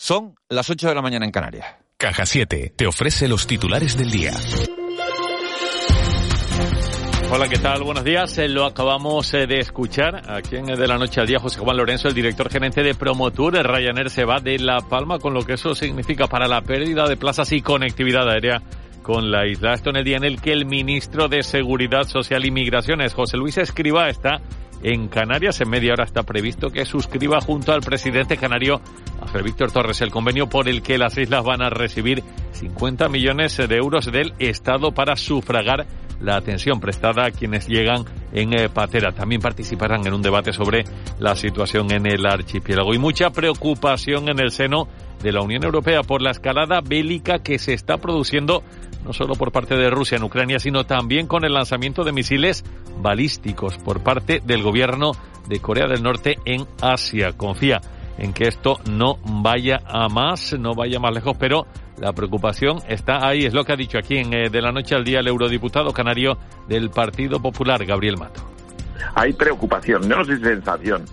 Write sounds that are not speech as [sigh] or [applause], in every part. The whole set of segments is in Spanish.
Son las 8 de la mañana en Canarias. Caja 7 te ofrece los titulares del día. Hola, ¿qué tal? Buenos días. Eh, lo acabamos eh, de escuchar aquí en De la Noche al Día. José Juan Lorenzo, el director gerente de Promotur, Ryanair se va de La Palma con lo que eso significa para la pérdida de plazas y conectividad aérea con la isla. Esto en el día en el que el ministro de Seguridad Social y Migraciones, José Luis Escriba, está en Canarias. En media hora está previsto que suscriba junto al presidente canario, Ángel Víctor Torres, el convenio por el que las islas van a recibir 50 millones de euros del Estado para sufragar la atención prestada a quienes llegan en eh, Patera. También participarán en un debate sobre la situación en el archipiélago y mucha preocupación en el seno de la Unión Europea por la escalada bélica que se está produciendo no solo por parte de Rusia en Ucrania, sino también con el lanzamiento de misiles balísticos por parte del gobierno de Corea del Norte en Asia. Confía en que esto no vaya a más, no vaya más lejos, pero la preocupación está ahí, es lo que ha dicho aquí en eh, De la Noche al Día el eurodiputado canario del Partido Popular, Gabriel Mato. Hay preocupación, no si sensación,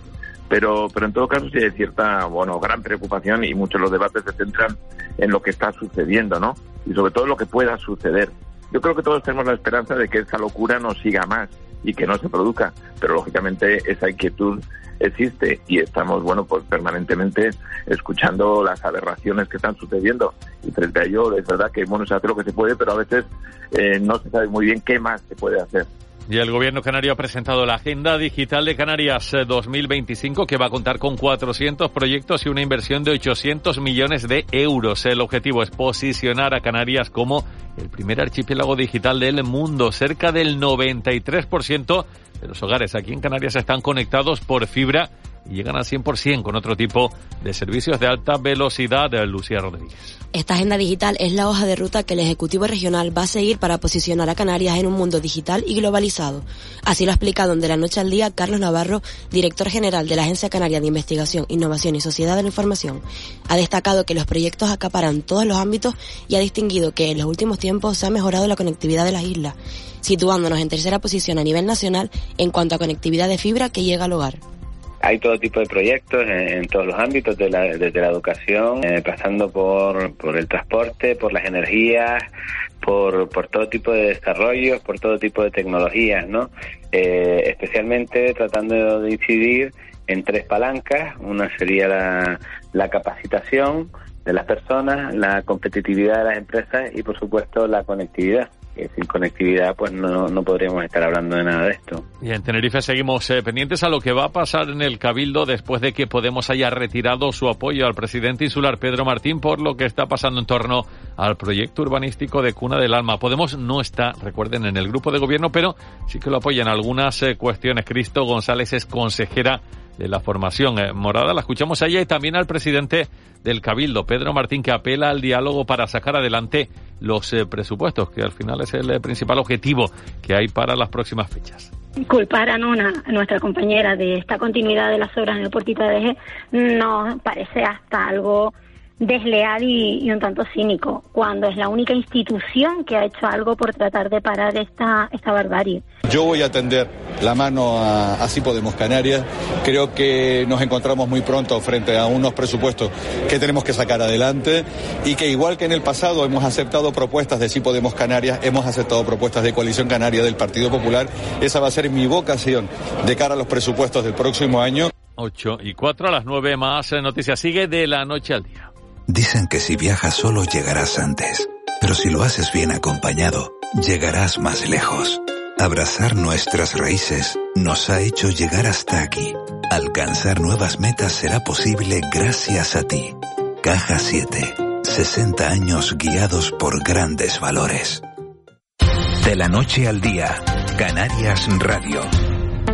pero, pero en todo caso sí hay cierta, bueno, gran preocupación y muchos de los debates se centran en lo que está sucediendo, ¿no? Y sobre todo lo que pueda suceder. Yo creo que todos tenemos la esperanza de que esa locura no siga más y que no se produzca, pero lógicamente esa inquietud existe y estamos, bueno, pues permanentemente escuchando las aberraciones que están sucediendo y frente a ello es verdad que, bueno, se hace lo que se puede, pero a veces eh, no se sabe muy bien qué más se puede hacer. Y el gobierno canario ha presentado la Agenda Digital de Canarias 2025 eh, que va a contar con 400 proyectos y una inversión de 800 millones de euros. El objetivo es posicionar a Canarias como el primer archipiélago digital del mundo. Cerca del 93% de los hogares aquí en Canarias están conectados por fibra y llegan al 100% con otro tipo de servicios de alta velocidad. Lucía Rodríguez. Esta agenda digital es la hoja de ruta que el Ejecutivo Regional va a seguir para posicionar a Canarias en un mundo digital y globalizado. Así lo ha explicado de la noche al día Carlos Navarro, director general de la Agencia Canaria de Investigación, Innovación y Sociedad de la Información. Ha destacado que los proyectos acaparan todos los ámbitos y ha distinguido que en los últimos tiempos se ha mejorado la conectividad de las islas, situándonos en tercera posición a nivel nacional en cuanto a conectividad de fibra que llega al hogar hay todo tipo de proyectos en, todos los ámbitos, de la, desde la educación, eh, pasando por, por el transporte, por las energías, por, por todo tipo de desarrollos, por todo tipo de tecnologías, ¿no? Eh, especialmente tratando de incidir en tres palancas. Una sería la, la capacitación de las personas, la competitividad de las empresas y, por supuesto, la conectividad sin conectividad pues no, no podríamos estar hablando de nada de esto. Y en Tenerife seguimos eh, pendientes a lo que va a pasar en el Cabildo después de que Podemos haya retirado su apoyo al presidente insular Pedro Martín por lo que está pasando en torno al proyecto urbanístico de Cuna del Alma. Podemos no está, recuerden, en el grupo de gobierno, pero sí que lo apoyan algunas eh, cuestiones. Cristo González es consejera de la formación eh, morada. La escuchamos a ella y también al presidente del Cabildo, Pedro Martín, que apela al diálogo para sacar adelante los eh, presupuestos, que al final es el eh, principal objetivo que hay para las próximas fechas. Culpar a Nona, nuestra compañera, de esta continuidad de las obras en el Portita de Eje, nos parece hasta algo desleal y, un tanto cínico, cuando es la única institución que ha hecho algo por tratar de parar esta, esta barbarie. Yo voy a tender la mano a Así Podemos Canarias. Creo que nos encontramos muy pronto frente a unos presupuestos que tenemos que sacar adelante y que igual que en el pasado hemos aceptado propuestas de Sí Podemos Canarias, hemos aceptado propuestas de Coalición Canaria del Partido Popular. Esa va a ser mi vocación de cara a los presupuestos del próximo año. 8 y 4 a las 9 más noticias. Sigue de la noche al día. Dicen que si viajas solo llegarás antes, pero si lo haces bien acompañado, llegarás más lejos. Abrazar nuestras raíces nos ha hecho llegar hasta aquí. Alcanzar nuevas metas será posible gracias a ti. Caja 7. 60 años guiados por grandes valores. De la noche al día, Canarias Radio.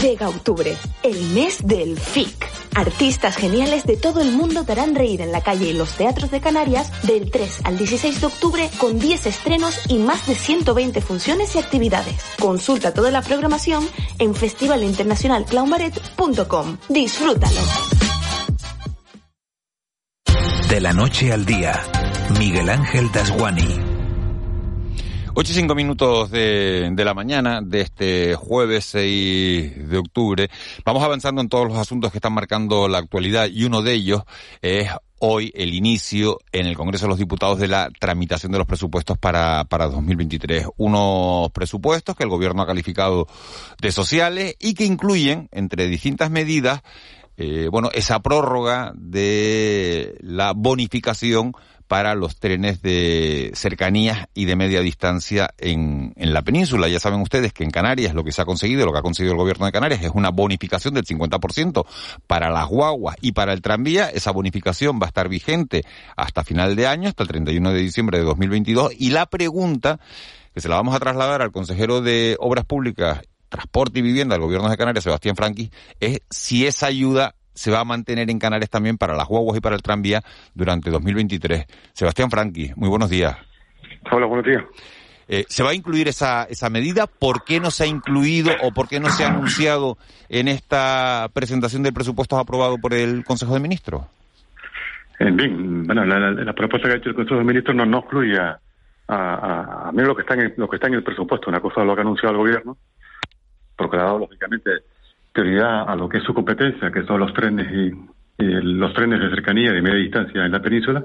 Llega octubre, el mes del FIC. Artistas geniales de todo el mundo te harán reír en la calle y los teatros de Canarias del 3 al 16 de octubre con 10 estrenos y más de 120 funciones y actividades. Consulta toda la programación en festivalinternacionalclaunbaret.com. Disfrútalo. De la noche al día, Miguel Ángel Dasguani. 8 y 5 minutos de, de, la mañana de este jueves 6 de octubre. Vamos avanzando en todos los asuntos que están marcando la actualidad y uno de ellos es hoy el inicio en el Congreso de los Diputados de la tramitación de los presupuestos para, para 2023. Unos presupuestos que el Gobierno ha calificado de sociales y que incluyen, entre distintas medidas, eh, bueno, esa prórroga de la bonificación para los trenes de cercanías y de media distancia en, en, la península. Ya saben ustedes que en Canarias lo que se ha conseguido, lo que ha conseguido el gobierno de Canarias es una bonificación del 50% para las guaguas y para el tranvía. Esa bonificación va a estar vigente hasta final de año, hasta el 31 de diciembre de 2022. Y la pregunta que se la vamos a trasladar al consejero de Obras Públicas Transporte y Vivienda del Gobierno de Canarias, Sebastián Franqui, es si esa ayuda se va a mantener en Canarias también para las guaguas y para el tranvía durante 2023. Sebastián Franqui, muy buenos días. Hola, buenos días. Eh, ¿Se va a incluir esa, esa medida? ¿Por qué no se ha incluido o por qué no se ha anunciado en esta presentación del presupuesto aprobado por el Consejo de Ministros? Eh, bien, bueno, la, la, propuesta que ha hecho el Consejo de Ministros no, no excluye a, a, a, menos lo que, está en el, lo que está en el presupuesto. Una cosa es lo que ha anunciado el Gobierno, porque ha dado, lógicamente, prioridad a lo que es su competencia, que son los trenes y, y los trenes de cercanía de media distancia en la península,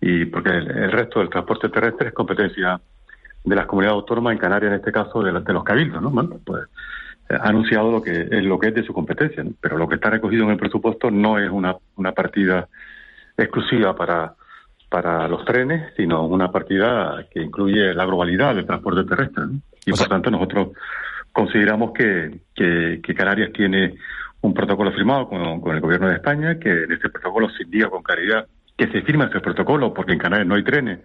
y porque el, el, resto del transporte terrestre es competencia de las comunidades autónomas, en Canarias en este caso de, la, de los cabildos, ¿no? Bueno, pues ha anunciado lo que es lo que es de su competencia, ¿no? pero lo que está recogido en el presupuesto no es una, una partida exclusiva para para los trenes, sino una partida que incluye la globalidad del transporte terrestre. ¿no? Y o por sea, tanto nosotros consideramos que, que, Canarias tiene un protocolo firmado con, el gobierno de España, que en este protocolo se indica con claridad que se firma ese protocolo porque en Canarias no hay trenes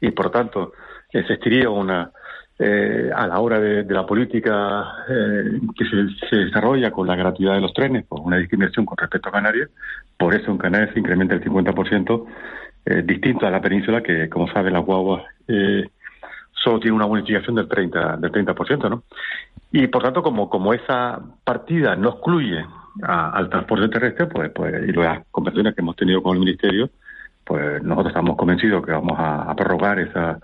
y por tanto existiría una eh, a la hora de, la política eh, que se, se, desarrolla con la gratuidad de los trenes, pues una discriminación con respecto a Canarias, por eso en Canarias se incrementa el 50%, eh, distinto a la península que, como sabe, las guaguas eh, solo tiene una bonificación del 30, del 30%, ¿no? Y por tanto, como, como esa partida no excluye a, al transporte terrestre, pues, pues, y las conversaciones que hemos tenido con el Ministerio, pues nosotros estamos convencidos que vamos a, a prorrogar esa,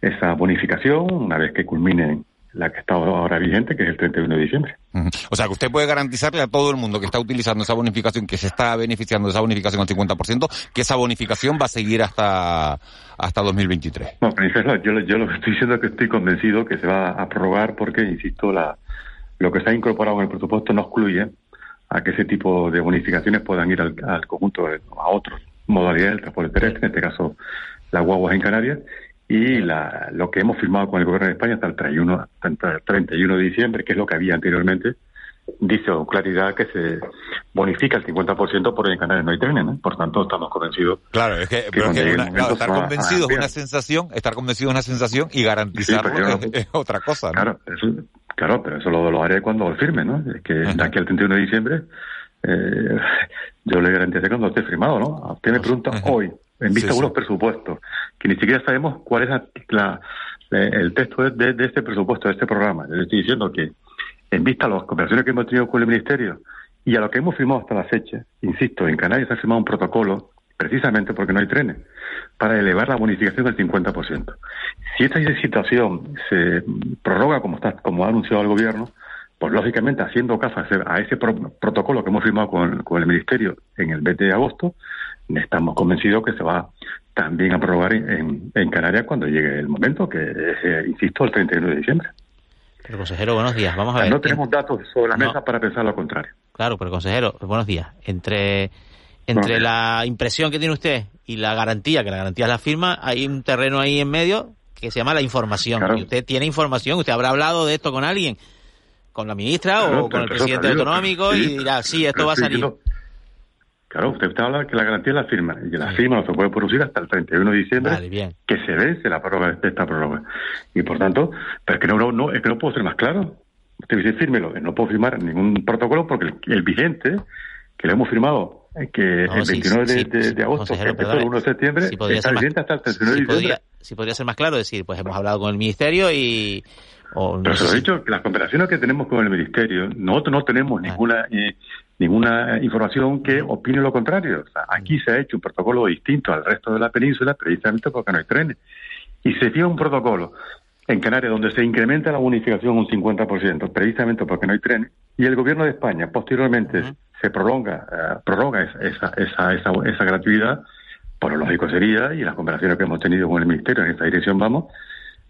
esa bonificación una vez que culmine la que está ahora vigente, que es el 31 de diciembre. Uh -huh. O sea, que usted puede garantizarle a todo el mundo que está utilizando esa bonificación, que se está beneficiando de esa bonificación al 50%, que esa bonificación va a seguir hasta hasta 2023. No, yo, yo lo que estoy diciendo es que estoy convencido que se va a prorrogar porque, insisto, la, lo que está incorporado en el presupuesto no excluye a que ese tipo de bonificaciones puedan ir al, al conjunto, de, a otras modalidades del transporte terrestre, en este caso las guaguas en Canarias, y la, lo que hemos firmado con el gobierno de España hasta el 31, hasta el 31 de diciembre, que es lo que había anteriormente, dice con claridad que se bonifica el 50% por en Canarias no hay trenes, ¿no? Por tanto, estamos convencidos. Claro, es que, que, es que una, claro, estar convencido es una sensación, estar convencido es una sensación y garantizarlo sí, es, es, otra cosa, ¿no? Claro, eso, claro, pero eso lo, lo haré cuando lo firme, ¿no? Es que de aquí al 31 de diciembre eh, yo le garantizaré cuando esté firmado, ¿no? Usted me pregunta hoy, en vista sí, de unos presupuestos, que ni siquiera sabemos cuál es la, la, el texto de, de, este presupuesto, de este programa. Le estoy diciendo que, en vista de las conversaciones que hemos tenido con el Ministerio y a lo que hemos firmado hasta la fecha, insisto, en Canarias se ha firmado un protocolo, precisamente porque no hay trenes, para elevar la bonificación del 50%. Si esta situación se prorroga como, está, como ha anunciado el Gobierno, pues lógicamente haciendo caso a ese, a ese pro, protocolo que hemos firmado con, con, el Ministerio en el 20 de agosto, estamos convencidos que se va también a prorrogar en, en Canarias cuando llegue el momento, que es, eh, insisto, el 31 de diciembre. Pero consejero, buenos días. Vamos a ver. No tenemos datos sobre la mesa no. para pensar lo contrario. Claro, pero consejero, buenos días. Entre Entre la impresión que tiene usted y la garantía, que la garantía es la firma, hay un terreno ahí en medio que se llama la información. Y usted tiene información, usted habrá hablado de esto con alguien, con la ministra o con el presidente autonómico y dirá, sí, esto va a salir. Claro, usted, está habla que la garantía la firma, y la firma no se puede producir hasta el 31 de diciembre, que se vence la prórroga de esta prórroga. Y por tanto, pero es que no, no, es que no puedo ser más claro. Usted dice, fírmelo, no puedo firmar ningún protocolo porque el, vigente, que lo hemos firmado eh, que el 29 de, agosto, que empezó el 1 de septiembre, está vigente hasta el 31 de diciembre. si podría ser más claro, decir, pues hemos hablado con el Ministerio y... Pero se lo he dicho, que las conversaciones que tenemos con el Ministerio, nosotros no tenemos ah. ninguna eh, ninguna información que opine lo contrario. aquí se ha hecho un protocolo distinto al resto de la península precisamente porque no hay trenes. Y se tiene un protocolo en Canarias donde se incrementa la bonificación un 50%, precisamente porque no hay trenes, y el gobierno de España posteriormente se prolonga, uh, prorroga esa, esa, esa, esa, gratuidad, por lo lógico sería, y las conversaciones que hemos tenido con el Ministerio en esta dirección vamos,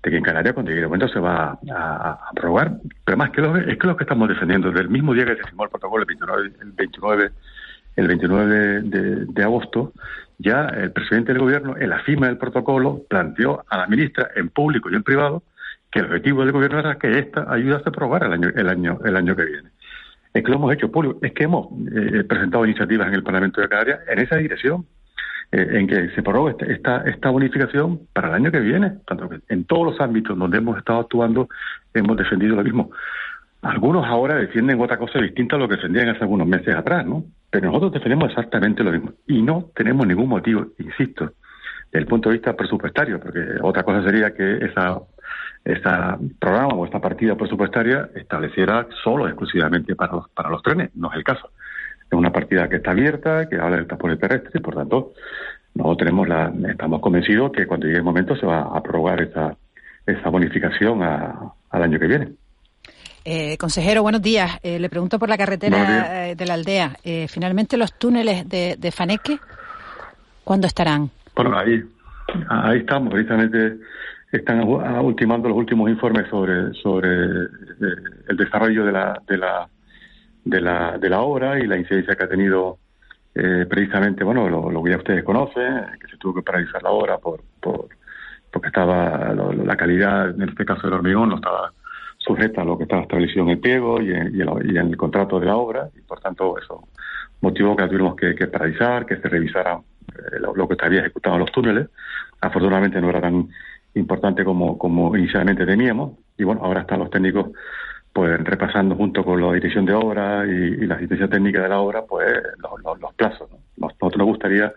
de que en Canarias cuando llegue el momento se va a, aprobar. Pero más que lo, es que lo que estamos defendiendo, desde el mismo día que se firmó el protocolo, el 29, el 29, el 29 de, agosto, ya el presidente del gobierno, en la firma del protocolo, planteó a la ministra, en público y en privado, que el objetivo del gobierno era que esta ayuda a aprobar el año, el año, el año que viene. Es que lo hemos hecho público, es que hemos eh, presentado iniciativas en el Parlamento de Canarias en esa dirección. Eh, en que se prorrogue esta, esta bonificación para el año que viene. Tanto que en todos los ámbitos donde hemos estado actuando hemos defendido lo mismo. Algunos ahora defienden otra cosa distinta a lo que defendían hace algunos meses atrás, ¿no? Pero nosotros defendemos exactamente lo mismo. Y no tenemos ningún motivo, insisto, desde el punto de vista presupuestario, porque otra cosa sería que esa, esa programa o esta partida presupuestaria estableciera solo exclusivamente para los, para los trenes. No es el caso. Es una partida que está abierta, que habla del transporte terrestre, y por tanto, no tenemos la, estamos convencidos que cuando llegue el momento se va a aprobar esa, esa bonificación al año que viene. Eh, consejero, buenos días. Eh, le pregunto por la carretera eh, de la aldea. Eh, finalmente, los túneles de, de Faneque, ¿cuándo estarán? Bueno, ahí, ahí estamos. Precisamente están ultimando los últimos informes sobre, sobre el desarrollo de la, de la de la, de la obra y la incidencia que ha tenido eh, precisamente, bueno, lo, que ya ustedes conocen, que se tuvo que paralizar la obra por, por porque estaba la calidad, en este caso del hormigón, no estaba sujeta a lo que estaba establecido en el pliego y en, el contrato de la obra, y por tanto eso motivó que tuvimos que, paralizar, que se revisara eh, lo, que estaría ejecutado en los túneles. Afortunadamente no era tan importante como, como inicialmente temíamos, y bueno, ahora están los técnicos pues repasando junto con la dirección de obra y, la asistencia técnica de la obra, pues los, plazos. ¿no? Nosotros nos gustaría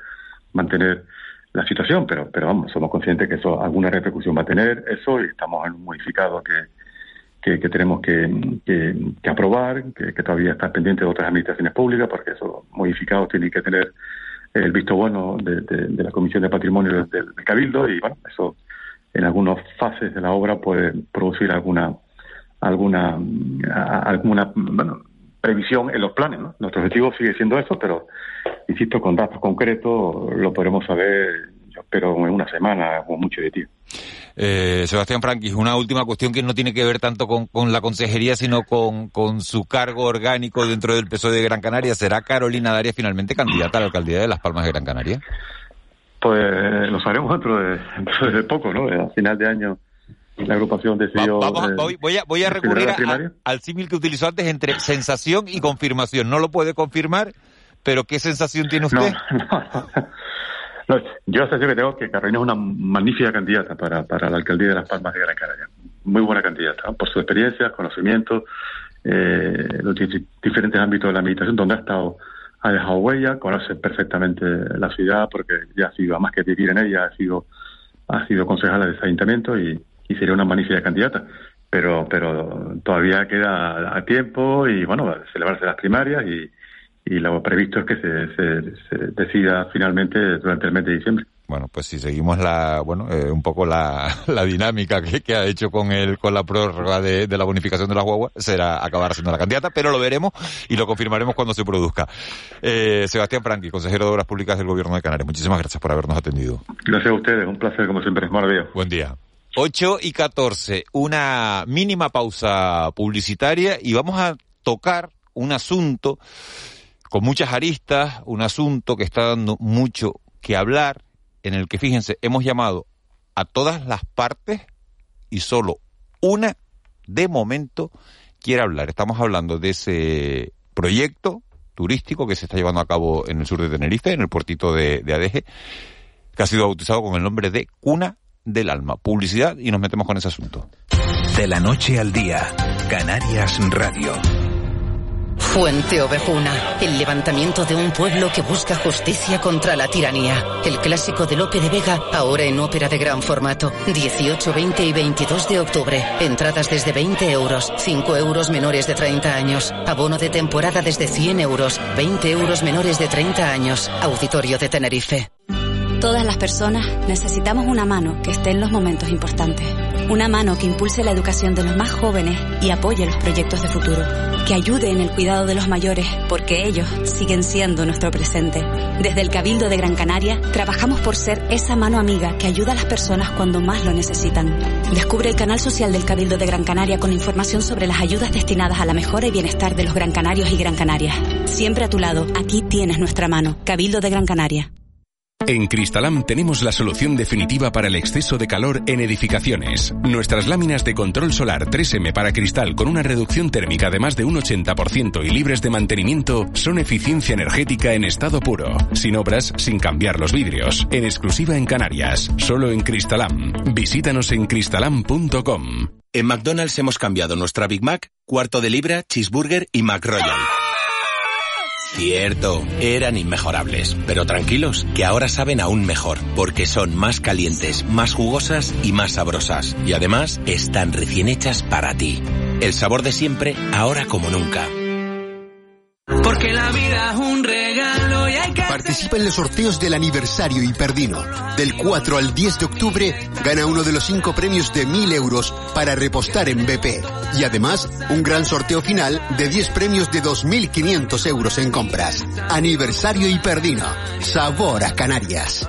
mantener la situación, pero, pero vamos, somos conscientes que eso alguna repercusión va a tener eso y estamos en un modificado que, que, tenemos que, que, aprobar, que, todavía está pendiente de otras administraciones públicas, porque esos modificados tienen que tener el visto bueno de, de, la Comisión de Patrimonio del, del Cabildo y bueno, eso en algunas fases de la obra puede producir alguna alguna, alguna bueno, previsión en los planes. ¿no? Nuestro objetivo sigue siendo eso, pero insisto, con datos concretos lo podremos saber, yo espero, en una semana o mucho de tiempo. Eh, Sebastián Franquis, una última cuestión que no tiene que ver tanto con, con la consejería, sino con, con, su cargo orgánico dentro del PSOE de Gran Canaria. ¿Será Carolina Daria finalmente candidata a la alcaldía de Las Palmas de Gran Canaria? Pues lo sabremos dentro de, dentro de poco, ¿no? A final de año la agrupación decidió... Eh, voy, a, voy a recurrir al símil que utilizó antes entre sensación y confirmación. No lo puede confirmar, pero ¿qué sensación tiene usted? [laughs] No, yo la sensación que tengo que Carolina es una magnífica candidata para, para la alcaldía de Las Palmas de Gran Canaria. Muy buena candidata, por su experiencia, conocimiento, eh, los diferentes ámbitos de la administración donde ha estado ha dejado huella, conoce perfectamente la ciudad porque ya ha sido, más que vivir en ella, ha sido ha sido concejala de ese ayuntamiento y, y sería una magnífica candidata. Pero, pero todavía queda a tiempo y, bueno, celebrarse las primarias y, y lo previsto es que se, se, decida finalmente durante el mes de diciembre. Bueno, pues si seguimos la, bueno, eh, un poco la, [laughs] la dinámica que, que, ha hecho con el, con la prórroga de, de la bonificación de las guaguas, será acabar siendo la candidata, pero lo veremos y lo confirmaremos cuando se produzca. Eh, Sebastián Franqui, consejero de Obras Públicas del Gobierno de Canarias, muchísimas gracias por habernos atendido. Gracias a ustedes, un placer como siempre, es maravilloso. Buen día. 8 y 14, una mínima pausa publicitaria y vamos a tocar un asunto con muchas aristas, un asunto que está dando mucho que hablar, en el que, fíjense, hemos llamado a todas las partes y solo una, de momento, quiere hablar. Estamos hablando de ese proyecto turístico que se está llevando a cabo en el sur de Tenerife, en el puertito de, de Adeje, que ha sido bautizado con el nombre de Cuna del Alma. Publicidad y nos metemos con ese asunto. De la noche al día, Canarias Radio. Fuente Ovejuna, el levantamiento de un pueblo que busca justicia contra la tiranía. El clásico de Lope de Vega, ahora en ópera de gran formato. 18, 20 y 22 de octubre. Entradas desde 20 euros, 5 euros menores de 30 años. Abono de temporada desde 100 euros, 20 euros menores de 30 años. Auditorio de Tenerife. Todas las personas necesitamos una mano que esté en los momentos importantes. Una mano que impulse la educación de los más jóvenes y apoye los proyectos de futuro. Que ayude en el cuidado de los mayores, porque ellos siguen siendo nuestro presente. Desde el Cabildo de Gran Canaria, trabajamos por ser esa mano amiga que ayuda a las personas cuando más lo necesitan. Descubre el canal social del Cabildo de Gran Canaria con información sobre las ayudas destinadas a la mejora y bienestar de los Gran Canarios y Gran Canarias. Siempre a tu lado, aquí tienes nuestra mano. Cabildo de Gran Canaria. En Cristalam tenemos la solución definitiva para el exceso de calor en edificaciones. Nuestras láminas de control solar 3M para cristal con una reducción térmica de más de un 80% y libres de mantenimiento son eficiencia energética en estado puro, sin obras, sin cambiar los vidrios, en exclusiva en Canarias, solo en Cristalam. Visítanos en cristalam.com. En McDonald's hemos cambiado nuestra Big Mac, cuarto de libra, cheeseburger y McRoyal. Cierto, eran inmejorables, pero tranquilos, que ahora saben aún mejor, porque son más calientes, más jugosas y más sabrosas. Y además, están recién hechas para ti. El sabor de siempre, ahora como nunca. Porque la vida es un Participa en los sorteos del aniversario Hiperdino. Del 4 al 10 de octubre, gana uno de los cinco premios de 1000 euros para repostar en BP. Y además, un gran sorteo final de 10 premios de 2500 euros en compras. Aniversario Hiperdino. Sabor a Canarias.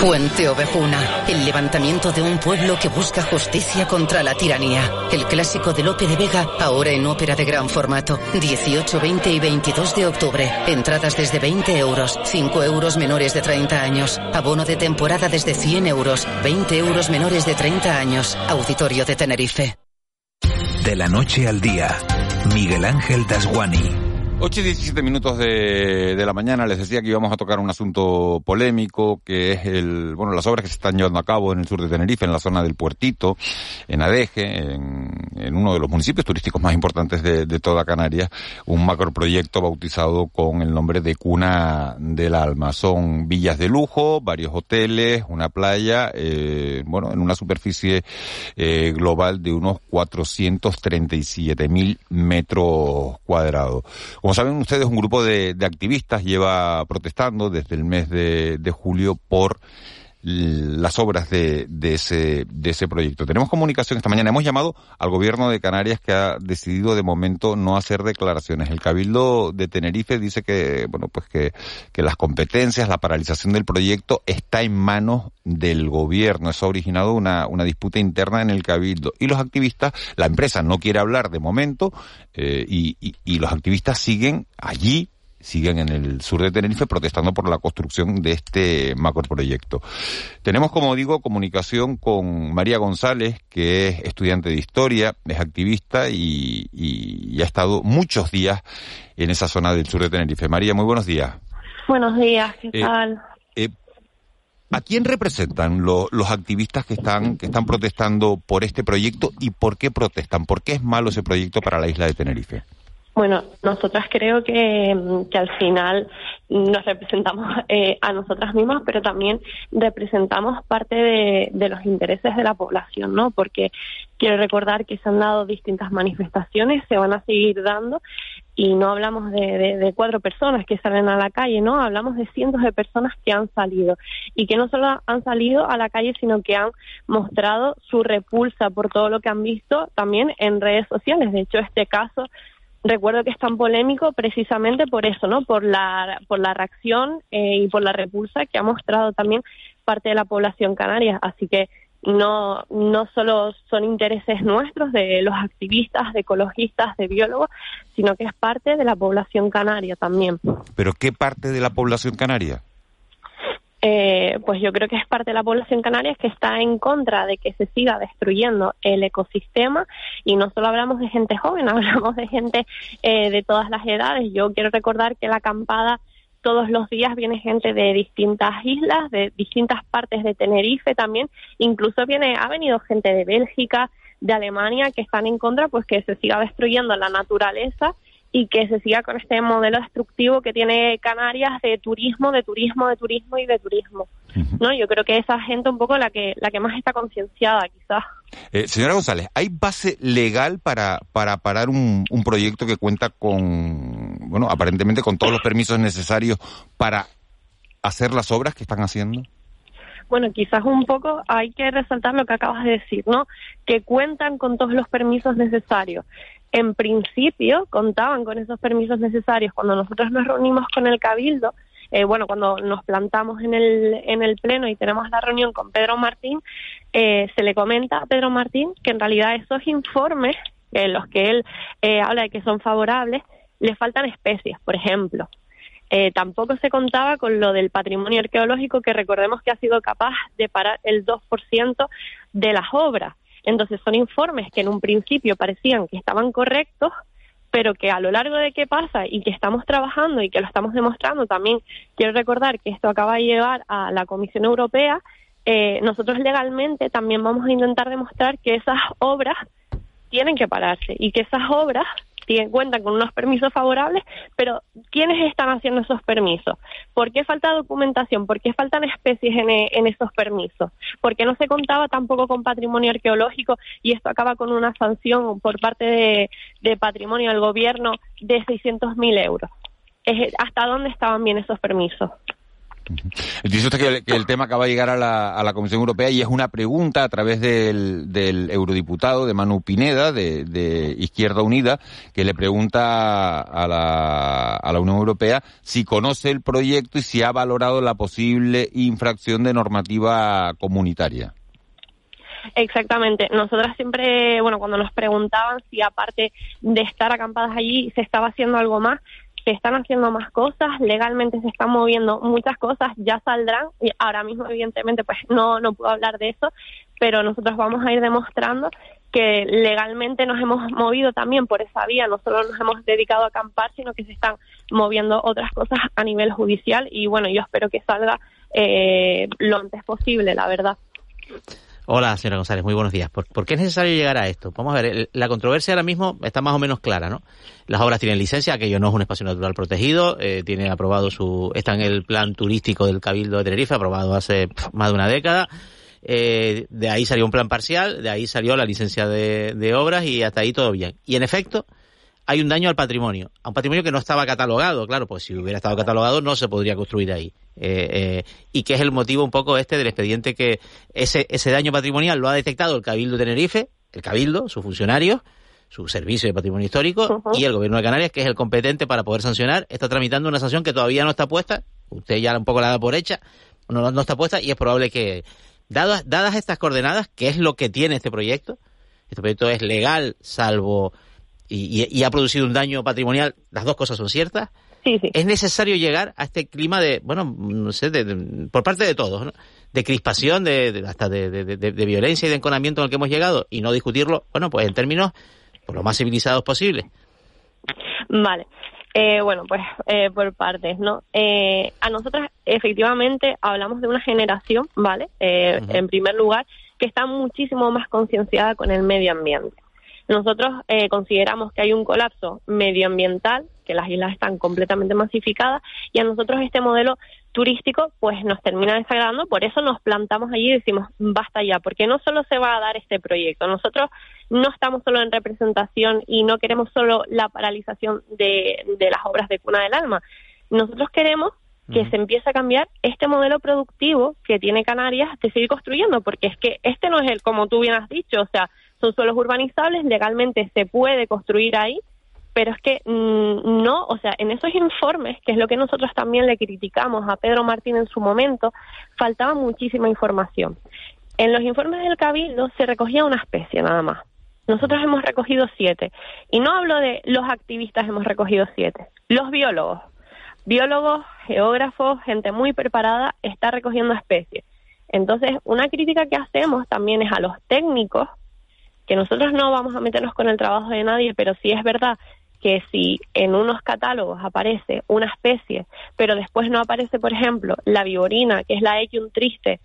Fuente Ovejuna, el levantamiento de un pueblo que busca justicia contra la tiranía. El clásico de Lope de Vega, ahora en ópera de gran formato. 18, 20 y 22 de octubre. Entradas desde 20 euros, 5 euros menores de 30 años. Abono de temporada desde 100 euros, 20 euros menores de 30 años. Auditorio de Tenerife. De la noche al día, Miguel Ángel Dasguani. 8 y 17 minutos de, de, la mañana les decía que íbamos a tocar un asunto polémico que es el, bueno, las obras que se están llevando a cabo en el sur de Tenerife, en la zona del Puertito, en Adeje, en, en uno de los municipios turísticos más importantes de, de, toda Canarias, un macroproyecto bautizado con el nombre de Cuna del Alma. Son villas de lujo, varios hoteles, una playa, eh, bueno, en una superficie eh, global de unos 437 mil metros cuadrados. Saben ustedes, un grupo de, activistas lleva protestando desde el mes de julio por las obras de, de, ese, de ese proyecto. Tenemos comunicación esta mañana. Hemos llamado al gobierno de Canarias que ha decidido de momento no hacer declaraciones. El Cabildo de Tenerife dice que, bueno, pues que, que las competencias, la paralización del proyecto está en manos del gobierno. Eso ha originado una, una disputa interna en el Cabildo. Y los activistas, la empresa no quiere hablar de momento, eh, y, y, y los activistas siguen allí siguen en el sur de Tenerife protestando por la construcción de este macroproyecto. Tenemos, como digo, comunicación con María González, que es estudiante de historia, es activista y, y, y ha estado muchos días en esa zona del sur de Tenerife. María, muy buenos días. Buenos días, ¿qué Eh, tal? Eh, ¿A quién representan lo- los activistas que están, que están protestando por este proyecto y por qué protestan? ¿Por qué es malo ese proyecto para la isla de Tenerife? Bueno, nosotras creo que, que al final nos representamos eh, a nosotras mismas, pero también representamos parte de, de los intereses de la población, ¿no? Porque quiero recordar que se han dado distintas manifestaciones, se van a seguir dando, y no hablamos de, de- de cuatro personas que salen a la calle, ¿no? Hablamos de cientos de personas que han salido y que no solo han salido a la calle, sino que han mostrado su repulsa por todo lo que han visto también en redes sociales. De hecho, este caso recuerdo que es tan polémico precisamente por eso, ¿no? Por la, por la reacción eh, y por la repulsa que ha mostrado también parte de la población canaria. Así que no, no solo son intereses nuestros, de los activistas, de ecologistas, de biólogos, sino que es parte de la población canaria también. ¿Pero qué parte de la población canaria? Eh, pues yo creo que es parte de la población canaria que está en contra de que se siga destruyendo el ecosistema. Y no solo hablamos de gente joven, [laughs] hablamos de gente eh, de todas las edades. Yo quiero recordar que la acampada todos los días viene gente de distintas islas, de distintas partes de Tenerife también, incluso viene, ha venido gente de Bélgica, de Alemania, que están en contra, pues que se siga destruyendo la naturaleza y que se siga con este modelo destructivo que tiene Canarias de turismo, de turismo, de turismo y de turismo. ¿No? Yo creo que esa gente un poco la que la que más está concienciada, quizás. Eh, señora González, ¿hay base legal para para parar un, un proyecto que cuenta con, bueno, aparentemente con todos los permisos necesarios para hacer las obras que están haciendo? Bueno, quizás un poco hay que resaltar lo que acabas de decir, ¿no? Que cuentan con todos los permisos necesarios en principio contaban con esos permisos necesarios. Cuando nosotros nos reunimos con el Cabildo, eh, bueno, cuando nos plantamos en el, en el Pleno y tenemos la reunión con Pedro Martín, eh, se le comenta a Pedro Martín que en realidad esos informes, en los que él eh, habla de que son favorables, le faltan especies, por ejemplo. Tampoco se contaba con lo del patrimonio arqueológico, que recordemos que ha sido capaz de parar el 2% de las obras. Entonces son informes que en un principio parecían que estaban correctos, pero que a lo largo de qué pasa y que estamos trabajando y que lo estamos demostrando, también quiero recordar que esto acaba de llevar a la Comisión Europea, eh, nosotros legalmente también vamos a intentar demostrar que esas obras tienen que pararse y que esas obras tienen, cuentan con unos permisos favorables, pero ¿quiénes están haciendo esos permisos? ¿Por qué falta documentación? ¿Por qué faltan especies en, e, esos permisos? ¿Por qué no se contaba tampoco con patrimonio arqueológico y esto acaba con una sanción por parte de, de patrimonio del gobierno de 600.000 euros? ¿Hasta dónde estaban bien esos permisos? Dice usted que el, tema acaba de llegar a la, Comisión Europea y es una pregunta a través del, eurodiputado de Manu Pineda, de, Izquierda Unida, que le pregunta a la, a la Unión Europea si conoce el proyecto y si ha valorado la posible infracción de normativa comunitaria. Exactamente. Nosotras siempre, bueno, cuando nos preguntaban si aparte de estar acampadas allí se estaba haciendo algo más, se están haciendo más cosas, legalmente se están moviendo muchas cosas, ya saldrán, y ahora mismo evidentemente pues no, no puedo hablar de eso, pero nosotros vamos a ir demostrando que legalmente nos hemos movido también por esa vía, no solo nos hemos dedicado a acampar, sino que se están moviendo otras cosas a nivel judicial y bueno, yo espero que salga eh, lo antes posible, la verdad. Hola, señora González, muy buenos días. ¿Por, qué es necesario llegar a esto? Vamos a ver, la controversia ahora mismo está más o menos clara, ¿no? Las obras tienen licencia, aquello no es un espacio natural protegido, eh, tiene aprobado su, está en el plan turístico del Cabildo de Tenerife, aprobado hace más de una década. Eh, de ahí salió un plan parcial, de ahí salió la licencia de, de obras y hasta ahí todo bien. Y en efecto, hay un daño al patrimonio, a un patrimonio que no estaba catalogado, claro, pues si hubiera estado catalogado no se podría construir ahí. Eh, eh, y que es el motivo un poco este del expediente que ese, ese daño patrimonial lo ha detectado el Cabildo de Tenerife, el Cabildo, sus funcionarios, su servicio de patrimonio histórico y el gobierno de Canarias, que es el competente para poder sancionar, está tramitando una sanción que todavía no está puesta, usted ya un poco la da por hecha, no, no está puesta y es probable que, dadas, dadas estas coordenadas, que es lo que tiene este proyecto, este proyecto es legal, salvo y, ha producido un daño patrimonial, las dos cosas son ciertas. Es necesario llegar a este clima de, bueno, no sé, por parte de todos, de crispación, de, hasta de, violencia y de enconamiento en el que hemos llegado y no discutirlo, bueno, pues en términos por lo más civilizados posible. Vale. Eh, bueno, pues eh, por partes, ¿no? Eh, a nosotras efectivamente hablamos de una generación, ¿vale? En primer lugar, que está muchísimo más concienciada con el medio ambiente. Nosotros eh, consideramos que hay un colapso medioambiental, que las islas están completamente masificadas y a nosotros este modelo turístico pues nos termina desagradando, por eso nos plantamos allí y decimos basta ya, porque no solo se va a dar este proyecto, nosotros no estamos solo en representación y no queremos solo la paralización de, de las obras de Cuna del Alma, nosotros queremos que se empiece a cambiar este modelo productivo que tiene Canarias de seguir construyendo, porque es que este no es el, como tú bien has dicho, o sea, son suelos urbanizables, legalmente se puede construir ahí, pero es que mm, no, o sea, en esos informes, que es lo que nosotros también le criticamos a Pedro Martín en su momento, faltaba muchísima información. En los informes del Cabildo se recogía una especie nada más. Nosotros hemos recogido siete. Y no hablo de los activistas, hemos recogido siete. Los biólogos, biólogos, geógrafos, gente muy preparada, está recogiendo especies. Entonces, una crítica que hacemos también es a los técnicos, que nosotros no vamos a meternos con el trabajo de nadie, pero sí es verdad que si en unos catálogos aparece una especie, pero después no aparece, por ejemplo, la viborina, que es la Echium triste,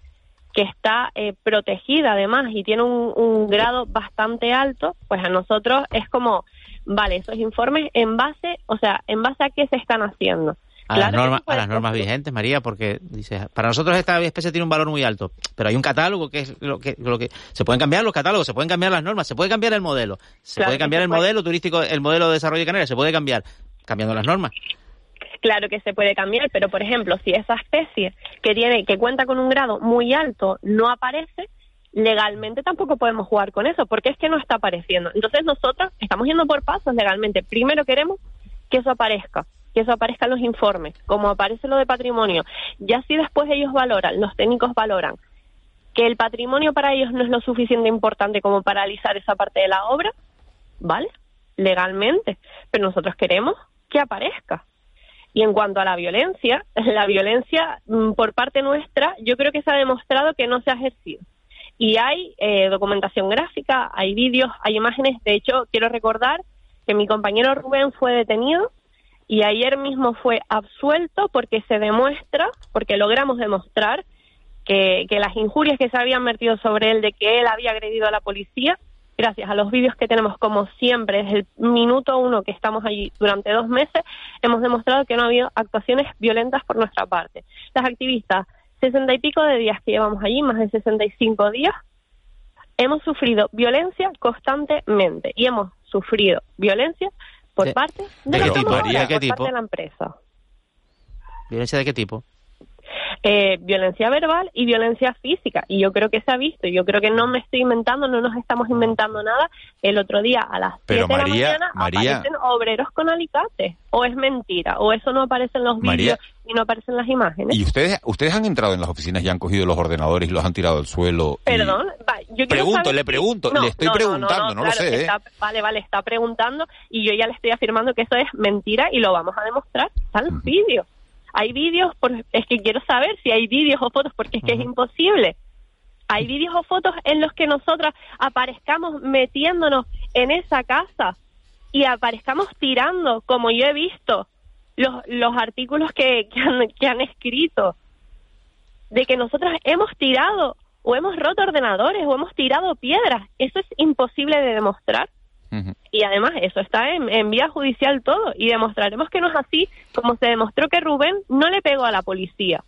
que está eh, protegida además y tiene un, un, grado bastante alto, pues a nosotros es como, vale, esos informes en base, o sea, en base a qué se están haciendo. A, las, normas, a las normas vigentes, María, porque dice, para nosotros esta especie tiene un valor muy alto, pero hay un catálogo que es lo que, lo que se pueden cambiar los catálogos, se pueden cambiar las normas, se puede cambiar el modelo, se Claro puede cambiar se el puede. modelo turístico, el modelo de desarrollo de Canarias, se puede cambiar cambiando las normas. Claro que se puede cambiar, pero por ejemplo, si esa especie que tiene que cuenta con un grado muy alto no aparece, legalmente tampoco podemos jugar con eso, porque es que no está apareciendo. Entonces nosotros estamos yendo por pasos legalmente. Primero queremos que eso aparezca, que eso aparezca en los informes, como aparece lo de patrimonio. Ya si después ellos valoran, los técnicos valoran que el patrimonio para ellos no es lo suficiente importante como para analizar esa parte de la obra, ¿vale? Legalmente. Pero nosotros queremos que aparezca. Y en cuanto a la violencia, [laughs] la violencia mm, por parte nuestra, yo creo que se ha demostrado que no se ha ejercido. Y hay eh, documentación gráfica, hay vídeos, hay imágenes. De hecho, quiero recordar que mi compañero Rubén fue detenido y ayer mismo fue absuelto porque se demuestra, porque logramos demostrar que, que las injurias que se habían vertido sobre él de que él había agredido a la policía, gracias a los vídeos que tenemos como siempre desde el minuto uno que estamos allí durante dos meses, hemos demostrado que no ha habido actuaciones violentas por nuestra parte. Las activistas, sesenta y pico de días que llevamos allí, más de 65 días, hemos sufrido violencia constantemente y hemos sufrido violencia por ¿De- parte de de, qué la tipo, promotora, María? ¿Qué por tipo? parte de la empresa. ¿Violencia de qué tipo? eh, violencia verbal y violencia física. Y yo creo que se ha visto. Yo creo que no me estoy inventando, no nos estamos inventando nada. El otro día a las Pero 7 de la mañana María- aparecen obreros con alicates. O es mentira, o eso no aparece en los vídeos y no aparecen las imágenes. ¿Y ustedes, ustedes han entrado en las oficinas y han cogido los ordenadores y los han tirado al suelo? y- Perdón, va, yo quiero Pregunto, saber le pregunto, No, le estoy no, preguntando, no lo claro, sé, ¿eh? está- vale, vale, está preguntando y yo ya le estoy afirmando que eso es mentira y lo vamos a demostrar. Están los vídeos. Hay vídeos, por, es que quiero saber si hay vídeos o fotos porque es que es imposible. Hay vídeos o fotos en los que nosotras aparezcamos metiéndonos en esa casa y aparezcamos tirando, como yo he visto, los, los artículos que, que, han, que han escrito de que nosotras hemos tirado o hemos roto ordenadores o hemos tirado piedras. Eso es imposible de demostrar. Y además eso está en, en vía judicial todo y demostraremos que no es así como se demostró que Rubén no le pegó a la policía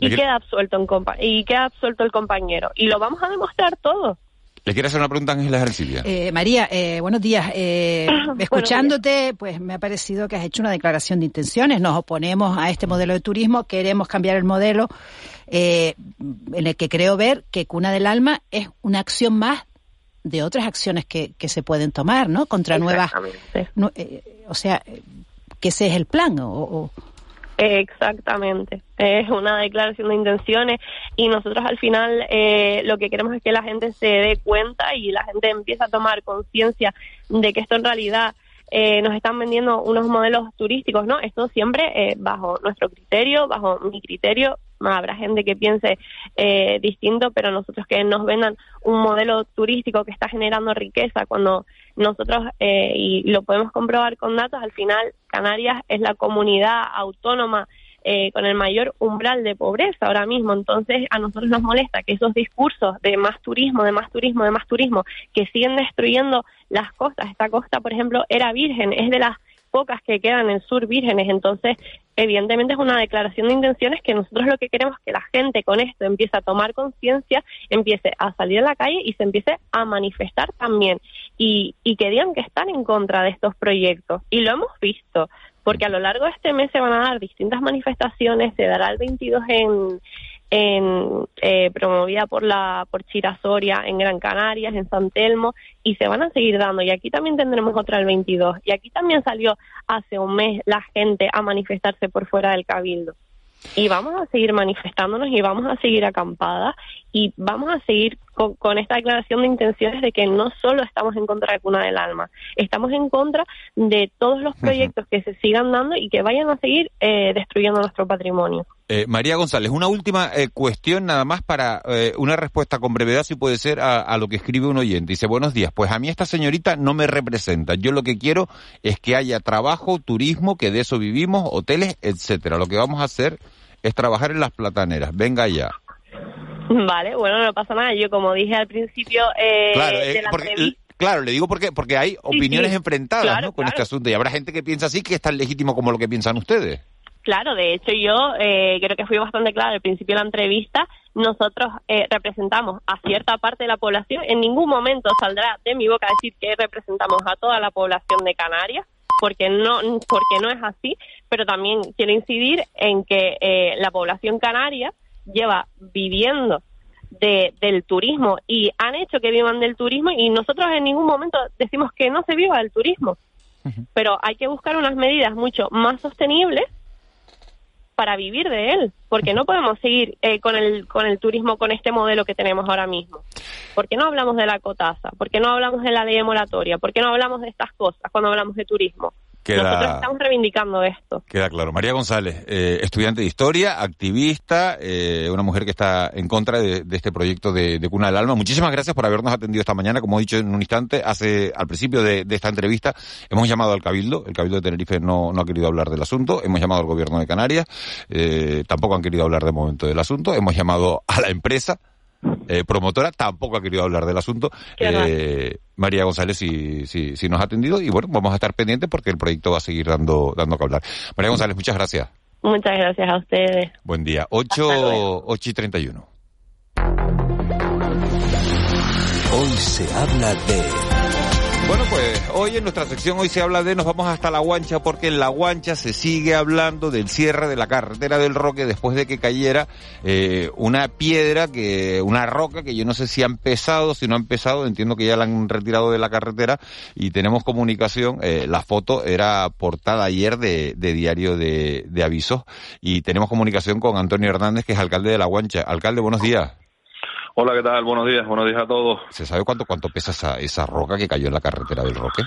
y queda absuelto en compa- y queda absuelto el compañero y lo vamos a demostrar todo. ¿Le quiere hacer una pregunta a Ángeles Arancibia? Eh, María, eh, buenos días. Eh, [laughs] escuchándote, pues me ha parecido que has hecho una declaración de intenciones. Nos oponemos a este modelo de turismo, queremos cambiar el modelo, eh, en el que creo ver que Cuna del Alma es una acción más de otras acciones que, que se pueden tomar, ¿no? Contra nuevas. nu- eh, o sea, eh, que ese es el plan. O, o- Exactamente, es una declaración de intenciones y nosotros al final eh, lo que queremos es que la gente se dé cuenta y la gente empiece a tomar conciencia de que esto en realidad eh, nos están vendiendo unos modelos turísticos, ¿no? Esto siempre eh, bajo nuestro criterio, bajo mi criterio, habrá gente que piense eh, distinto, pero nosotros que nos vendan un modelo turístico que está generando riqueza cuando nosotros, eh, y lo podemos comprobar con datos, al final Canarias es la comunidad autónoma eh, con el mayor umbral de pobreza ahora mismo. Entonces, a nosotros nos molesta que esos discursos de más turismo, de más turismo, de más turismo, que siguen destruyendo las costas. Esta costa, por ejemplo, era virgen, es de las pocas que quedan en sur vírgenes. Entonces, evidentemente es una declaración de intenciones que nosotros lo que queremos es que la gente con esto empiece a tomar conciencia, empiece a salir a la calle y se empiece a manifestar también y, y que digan que están en contra de estos proyectos. Y lo hemos visto, porque a lo largo de este mes se van a dar distintas manifestaciones, se dará el 22 en en eh, promovida por la por Chirasoria en Gran Canarias, en San Telmo y se van a seguir dando y aquí también tendremos otra el 22 y aquí también salió hace un mes la gente a manifestarse por fuera del cabildo. y vamos a seguir manifestándonos y vamos a seguir acampadas y vamos a seguir con, esta declaración de intenciones de que no solo estamos en contra de Cuna del Alma, estamos en contra de todos los proyectos que se sigan dando y que vayan a seguir eh, destruyendo nuestro patrimonio. Eh, María González, una última eh, cuestión nada más para una respuesta con brevedad, si puede ser, a, a, lo que escribe un oyente. Dice, buenos días, pues a mí esta señorita no me representa. Yo lo que quiero es que haya trabajo, turismo, que de eso vivimos, hoteles, etcétera. Lo que vamos a hacer es trabajar en las plataneras. Venga ya. [laughs] Vale, bueno, no pasa nada. Yo, como dije al principio eh, claro, de la porque, Claro, le digo porque, porque hay opiniones enfrentadas ¿no? con este asunto y habrá gente que piensa así que es tan legítimo como lo que piensan ustedes. Claro, de hecho yo eh, creo que fui bastante claro al principio de la entrevista. Nosotros eh, representamos a cierta parte de la población. En ningún momento saldrá de mi boca decir que representamos a toda la población de Canarias porque no porque no es así pero también quiero incidir en que eh, la población canaria lleva viviendo de, del turismo y han hecho que vivan del turismo y nosotros en ningún momento decimos que no se viva del turismo. Pero hay que buscar unas medidas mucho más sostenibles para vivir de él, porque no podemos seguir eh, con, el, con el turismo con este modelo que tenemos ahora mismo. ¿Por qué no hablamos de la cotaza? ¿Por qué no hablamos de la ley de moratoria? ¿Por qué no hablamos de estas cosas cuando hablamos de turismo? Nosotros estamos reivindicando esto. Queda claro. María González, eh, estudiante de historia, activista, eh, una mujer que está en contra de, este proyecto de, Cuna del Alma. Muchísimas gracias por habernos atendido esta mañana. Como he dicho en un instante, hace al principio de, esta entrevista, hemos llamado al Cabildo. El Cabildo de Tenerife no, no ha querido hablar del asunto. Hemos llamado al Gobierno de Canarias. Eh, tampoco han querido hablar de momento del asunto. Hemos llamado a la empresa eh, promotora, tampoco ha querido hablar del asunto. Eh, María González si, si, si nos ha atendido y bueno, vamos a estar pendientes porque el proyecto va a seguir dando, dando que hablar. María González, muchas gracias. Muchas gracias a ustedes. Buen día. 8, 8 y 31. Hoy se habla de... Bueno, pues hoy en nuestra sección hoy se habla de nos vamos hasta La Guancha porque en La Guancha se sigue hablando del cierre de la carretera del Roque después de que cayera eh, una piedra, que una roca que yo no sé si ha empezado, si no ha empezado, entiendo que ya la han retirado de la carretera y tenemos comunicación, eh, la foto era portada ayer de, diario de, de avisos y tenemos comunicación con Antonio Hernández que es alcalde de La Guancha. Alcalde, buenos días. Hola, ¿qué tal? Buenos días, buenos días a todos. ¿Se sabe cuánto cuánto pesa esa, esa roca que cayó en la carretera del Roque?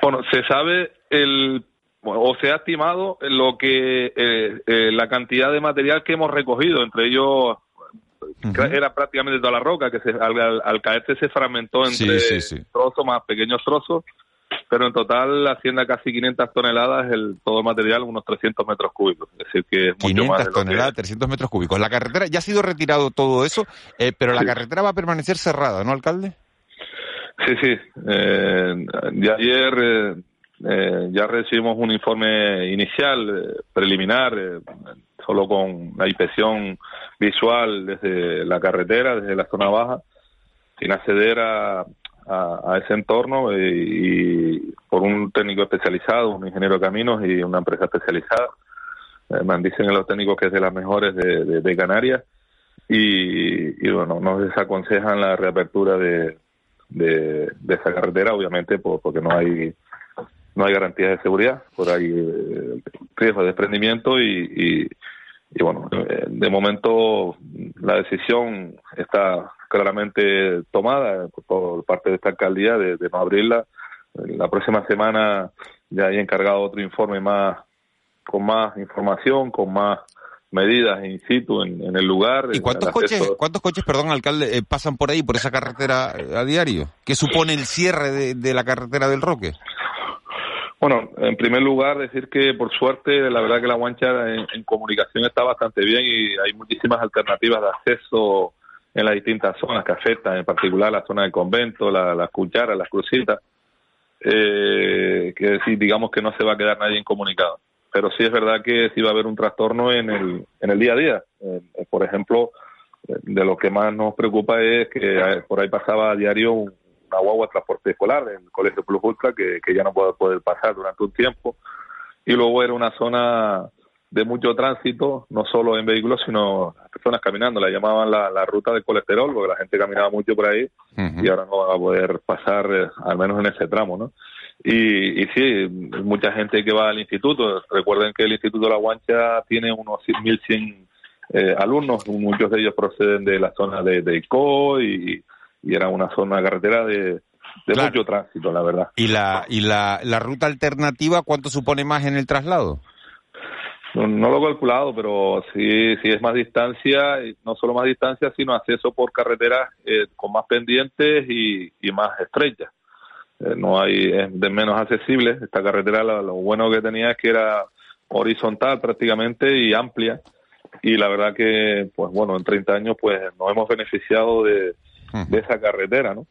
Bueno, se sabe el o se ha estimado lo que eh, eh, la cantidad de material que hemos recogido, entre ellos era prácticamente toda la roca que se, al, caerse se fragmentó entre trozos más pequeños trozos pero en total asciende casi 500 toneladas el todo el material, unos 300 metros cúbicos. Es decir, que es 500 toneladas, 300 metros cúbicos. La carretera, ya ha sido retirado todo eso, eh, pero la carretera va a permanecer cerrada, ¿no, alcalde? Sí, sí. Eh, de ayer eh, eh, ya recibimos un informe inicial, preliminar, solo con la inspección visual desde la carretera, desde la zona baja, sin acceder a, a, ese entorno eh, y, por un técnico especializado, un ingeniero de caminos y una empresa especializada. Eh, me dicen los técnicos que es de las mejores de, Canarias y, bueno, nos desaconsejan la reapertura de, esa carretera, obviamente porque no hay no hay garantías de seguridad, por ahí eh, riesgo de desprendimiento y bueno, de momento la decisión está claramente tomada por parte de esta alcaldía de, no abrirla. La próxima semana ya hay encargado otro informe más con más información, con más medidas in situ en, el lugar. ¿Y cuántos coches, cuántos coches, perdón, alcalde, eh, pasan por ahí, por esa carretera eh, a diario? ¿Qué supone el cierre de, la carretera del Roque? Bueno, en primer lugar, decir que por suerte, la verdad que la guancha en comunicación está bastante bien y hay muchísimas alternativas de acceso en las distintas zonas que afectan, en particular la zona del convento, las la cucharas, las crucitas, eh, que decir, digamos que no se va a quedar nadie incomunicado. Pero sí es verdad que sí va a haber un trastorno en el, en el día a día. Eh, por ejemplo, de lo que más nos preocupa es que eh, por ahí pasaba a diario una guagua de transporte escolar del Colegio Plus Ultra que, que ya no puede poder pasar durante un tiempo. Y luego era una zona de mucho tránsito, no solo en vehículos, sino las personas caminando. La llamaban la, la ruta del colesterol, porque la gente caminaba mucho por ahí y ahora no va a poder pasar, eh, al menos en ese tramo, ¿no? Y, y sí, mucha gente que va al instituto. Recuerden que el Instituto de la Guancha tiene unos 1.100 eh, alumnos, muchos de ellos proceden de la zona de, de ICO y, y era una zona carretera de, de mucho tránsito, la verdad. ¿Y la, y la, la ruta alternativa cuánto supone más en el traslado? No, no lo he calculado, pero sí, sí es más distancia, no solo más distancia, sino acceso por carreteras eh, con más pendientes y, y más estrechas. Eh, no hay, es de menos accesible. Esta carretera lo, lo bueno que tenía es que era horizontal prácticamente y amplia. Y la verdad que, pues bueno, en 30 años pues nos hemos beneficiado de, de esa carretera, ¿no?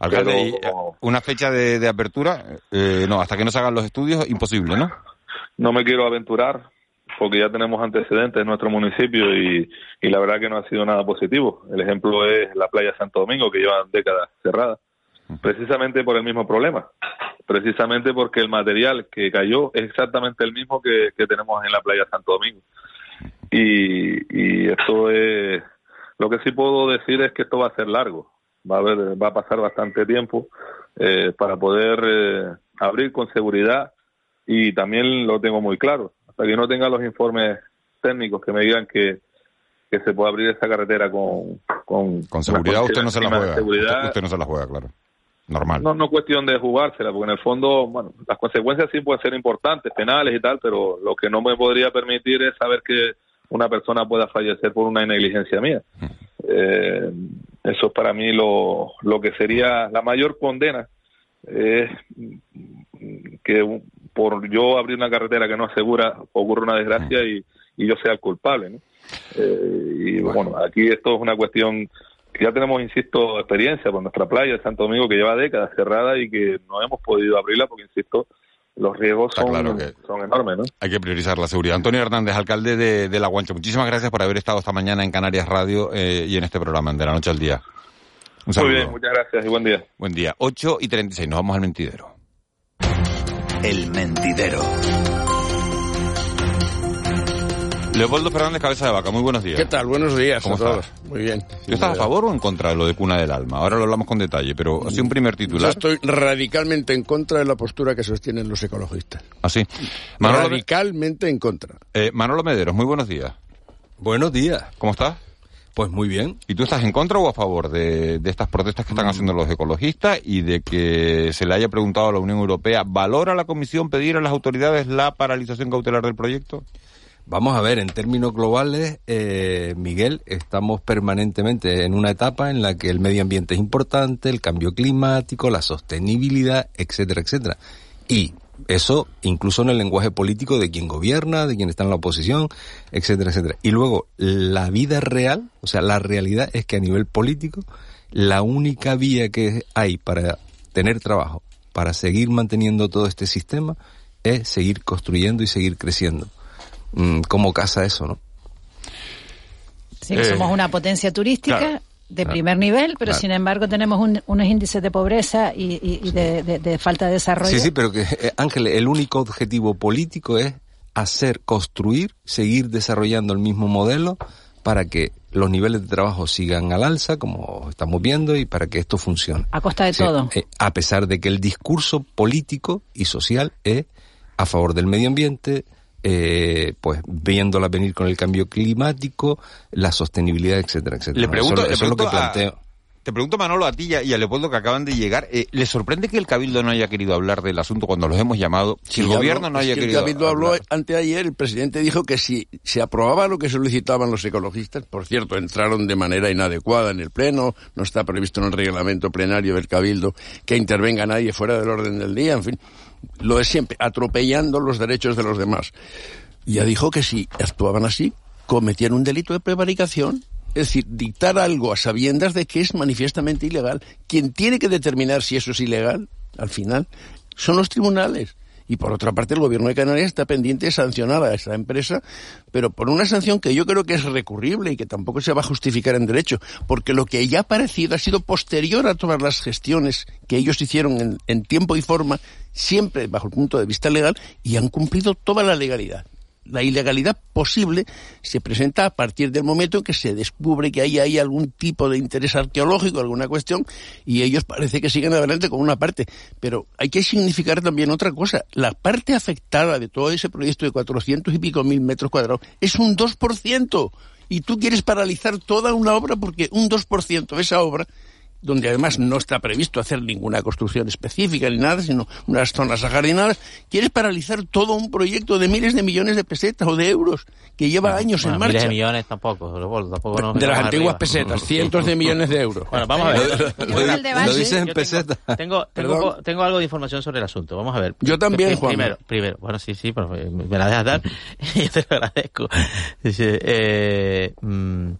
Alcalde, Pero eh, una fecha de, de apertura, eh, no, hasta que no se hagan los estudios, imposible, ¿no? no me quiero aventurar porque ya tenemos antecedentes en nuestro municipio y, y la verdad que no ha sido nada positivo. El ejemplo es la playa Santo Domingo, que llevan décadas cerrada, precisamente por el mismo problema, precisamente porque el material que cayó es exactamente el mismo que, que tenemos en la playa Santo Domingo. Y, y esto es, lo que sí puedo decir es que esto va a ser largo, va a, haber, va a pasar bastante tiempo eh, para poder eh, abrir con seguridad y también lo tengo muy claro. Hasta que no tenga los informes técnicos que me digan que, que se puede abrir esa carretera con... Con, Con seguridad usted no se la juega. seguridad. Usted, usted no se la juega, claro. Normal. No, no cuestión de jugársela, porque en el fondo, bueno, las consecuencias sí pueden ser importantes, penales y tal, pero lo que no me podría permitir es saber que una persona pueda fallecer por una negligencia mía. Eh, eso es para mí lo, lo que sería la mayor condena, es que un- por yo abrir una carretera que no asegura ocurre una desgracia y, y yo sea el culpable. ¿no? Eh, y bueno, aquí esto es una cuestión que ya tenemos, insisto, experiencia por nuestra playa de Santo Domingo que lleva décadas cerrada y que no hemos podido abrirla porque, insisto, los riesgos son, claro que- son enormes. ¿no? Hay que priorizar la seguridad. Antonio Hernández, alcalde de, de La Guancha, muchísimas gracias por haber estado esta mañana en Canarias Radio eh, y en este programa, de la noche al día. Un Muy saludo. bien, muchas gracias y buen día. Buen día. 8 y 36, nos vamos al mentidero. El mentidero. Leopoldo Fernández, cabeza de vaca, muy buenos días. ¿Qué tal? Buenos días ¿Cómo a todos. estás? Muy bien. ¿Tú estás a favor o en contra de lo de Cuna del Alma? Ahora lo hablamos con detalle, pero así un primer Yo titular. estoy radicalmente en contra de la postura que sostienen los ecologistas. Así. Manolo, radicalmente en contra. eh, Manolo Mederos, muy buenos días. Buenos días. ¿Cómo estás? Pues muy bien. ¿Y tú estás en contra o a favor de, de estas protestas que están Mm. haciendo los ecologistas y de que se le haya preguntado a la Unión Europea, ¿valora la Comisión pedir a las autoridades la paralización cautelar del proyecto? Vamos a ver, en términos globales, eh, Miguel, estamos permanentemente en una etapa en la que el medio ambiente es importante, el cambio climático, la sostenibilidad, etcétera, etcétera. Y eso incluso en el lenguaje político de quien gobierna, de quien está en la oposición, etcétera, etcétera. Y luego, la vida real, o sea, la realidad es que a nivel político, la única vía que hay para tener trabajo, para seguir manteniendo todo este sistema, es seguir construyendo y seguir creciendo. Mm, ¿Cómo casa eso, no? Sí, Eh, somos una potencia turística claro, de claro, primer nivel, pero claro. sin embargo tenemos un- unos índices de pobreza y, y- y de, de- de falta de desarrollo. Sí, sí, pero que, eh, Ángel, el único objetivo político es hacer, construir, seguir desarrollando el mismo modelo para que los niveles de trabajo sigan al alza, como estamos viendo, y para que esto funcione. A costa de Sí, todo. eh, a pesar de que el discurso político y social es a favor del medio ambiente, eh, pues viéndola venir con el cambio climático, la sostenibilidad, etcétera, etcétera. Le pregunto, eso, le eso es lo que planteo. Te pregunto, Manolo, a ti y a, Leopoldo que acaban de llegar, eh, ¿le sorprende que el Cabildo no haya querido hablar del asunto cuando los hemos llamado? Si el gobierno habló- no es haya que querido El Cabildo habló hablar? anteayer, el presidente dijo que si se aprobaba lo que solicitaban los ecologistas, por cierto, entraron de manera inadecuada en el Pleno, no está previsto en el reglamento plenario del Cabildo que intervenga nadie fuera del orden del día, en fin, lo de siempre, atropellando los derechos de los demás. Ya dijo que si actuaban así, cometían un delito de prevaricación. Es decir, dictar algo a sabiendas de que es manifiestamente ilegal. Quien tiene que determinar si eso es ilegal, al final, son los tribunales. Y por otra parte, el gobierno de Canarias está pendiente de sancionar a esa empresa, pero por una sanción que yo creo que es recurrible y que tampoco se va a justificar en derecho, porque lo que ya ha parecido ha sido posterior a todas las gestiones que ellos hicieron en, en tiempo y forma, siempre bajo el punto de vista legal, y han cumplido toda la legalidad la ilegalidad posible se presenta a partir del momento en que se descubre que ahí hay algún tipo de interés arqueológico, alguna cuestión, y ellos parece que siguen adelante con una parte. Pero hay que significar también otra cosa. La parte afectada de todo ese proyecto de 400 y pico mil metros cuadrados es un 2%. Y tú quieres paralizar toda una obra porque un 2% de esa obra donde además no está previsto hacer ninguna construcción específica ni nada, sino unas zonas ajardinadas, quieres paralizar todo un proyecto de miles de millones de pesetas o de euros que lleva años en marcha. Miles de millones tampoco, tampoco no, de las antiguas pesetas, [laughs] cientos de millones de euros. Bueno, vamos a ver. lo, dices en pesetas. Tengo, tengo, tengo, algo de información sobre el asunto. Vamos a ver. Yo también, Juan. Primero, primero, bueno, sí, sí, pero me la dejas dar. [laughs] Yo te lo agradezco. Dice, eh, mm,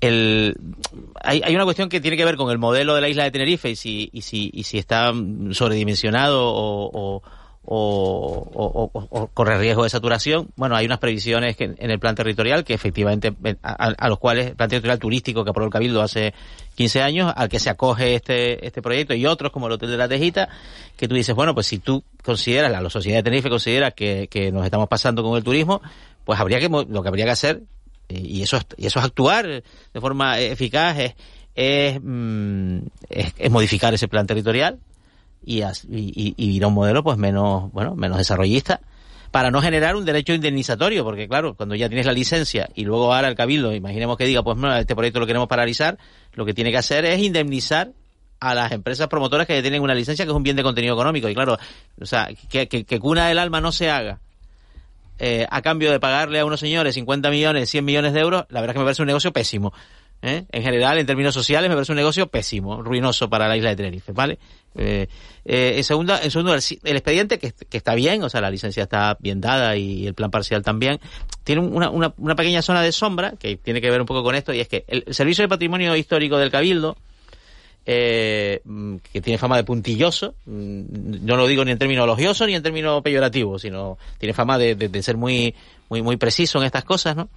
el, hay, hay, una cuestión que tiene que ver con el modelo de la isla de Tenerife y si, y si, y si está sobredimensionado o, corre riesgo de saturación. Bueno, hay unas previsiones que, en el plan territorial que efectivamente, a, los cuales el plan territorial turístico que aprobó el Cabildo hace 15 años, al que se acoge este, este proyecto y otros como el Hotel de la Tejita, que tú dices, bueno, pues si tú consideras, la, la sociedad de Tenerife considera que, que nos estamos pasando con el turismo, pues habría que, lo que habría que hacer y eso, y eso es actuar de forma eficaz, es, mm, es, es, modificar ese plan territorial y, y, y, ir a un modelo pues menos, bueno, menos desarrollista para no generar un derecho indemnizatorio, porque claro, cuando ya tienes la licencia y luego ahora el cabildo, imaginemos que diga, pues no, este proyecto lo queremos paralizar, lo que tiene que hacer es indemnizar a las empresas promotoras que tienen una licencia que es un bien de contenido económico. Y claro, o sea, que, que, que cuna del alma no se haga eh, a cambio de pagarle a unos señores 50 millones, 100 millones de euros, la verdad es que me parece un negocio pésimo. ¿eh? En general, en términos sociales, me parece un negocio pésimo, ruinoso para la isla de Tenerife, ¿vale? Eh, eh en segunda, en segundo, el, expediente que, está bien, o sea, la licencia está bien dada y el plan parcial también, tiene una pequeña zona de sombra que tiene que ver un poco con esto y es que el Servicio de Patrimonio Histórico del Cabildo, eh, que tiene fama de puntilloso, mm, no lo digo ni en términos elogiosos ni en términos peyorativos, sino tiene fama de, ser muy, muy, muy preciso en estas cosas, ¿no?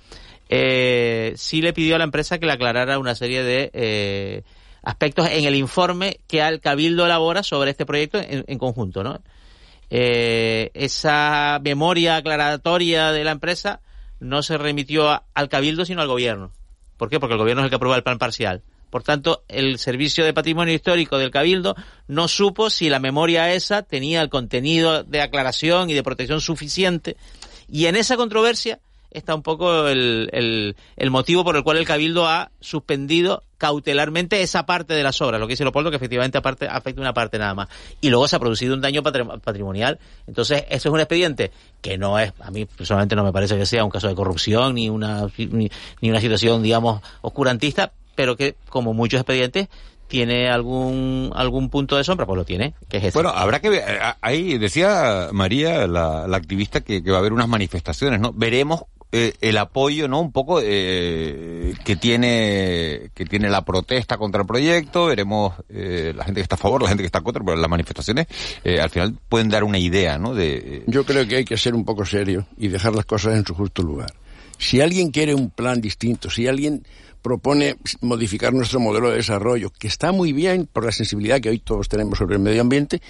Eh, sí le pidió a la empresa que le aclarara una serie de eh, aspectos en el informe que al Cabildo elabora sobre este proyecto en, conjunto, ¿no? Eh, esa memoria aclaratoria de la empresa no se remitió al Cabildo sino al Gobierno. ¿Por qué? Porque el Gobierno es el que aprueba el plan parcial. Por tanto, el Servicio de Patrimonio Histórico del Cabildo no supo si la memoria esa tenía el contenido de aclaración y de protección suficiente. Y en esa controversia está un poco el, el, motivo por el cual el Cabildo ha suspendido cautelarmente esa parte de las obras, lo que dice Leopoldo, que efectivamente aparte, afecta una parte nada más. Y luego se ha producido un daño patrimonial. Entonces, eso es un expediente que no es, a mí personalmente no me parece que sea un caso de corrupción ni una, ni una situación, digamos, oscurantista, pero que, como muchos expedientes, tiene algún algún punto de sombra, pues lo tiene, que es Bueno, habrá que ver, eh, ahí decía María, la, la activista, que, que, va a haber unas manifestaciones, ¿no? Veremos eh, el apoyo, ¿no? Un poco eh, que tiene que tiene la protesta contra el proyecto, veremos eh, la gente que está a favor, la gente que está contra, pero las manifestaciones eh, al final pueden dar una idea, ¿no? De, Yo creo que hay que ser un poco serio y dejar las cosas en su justo lugar. Si alguien quiere un plan distinto, si alguien propone modificar nuestro modelo de desarrollo, que está muy bien por la sensibilidad que hoy todos tenemos sobre el medio ambiente,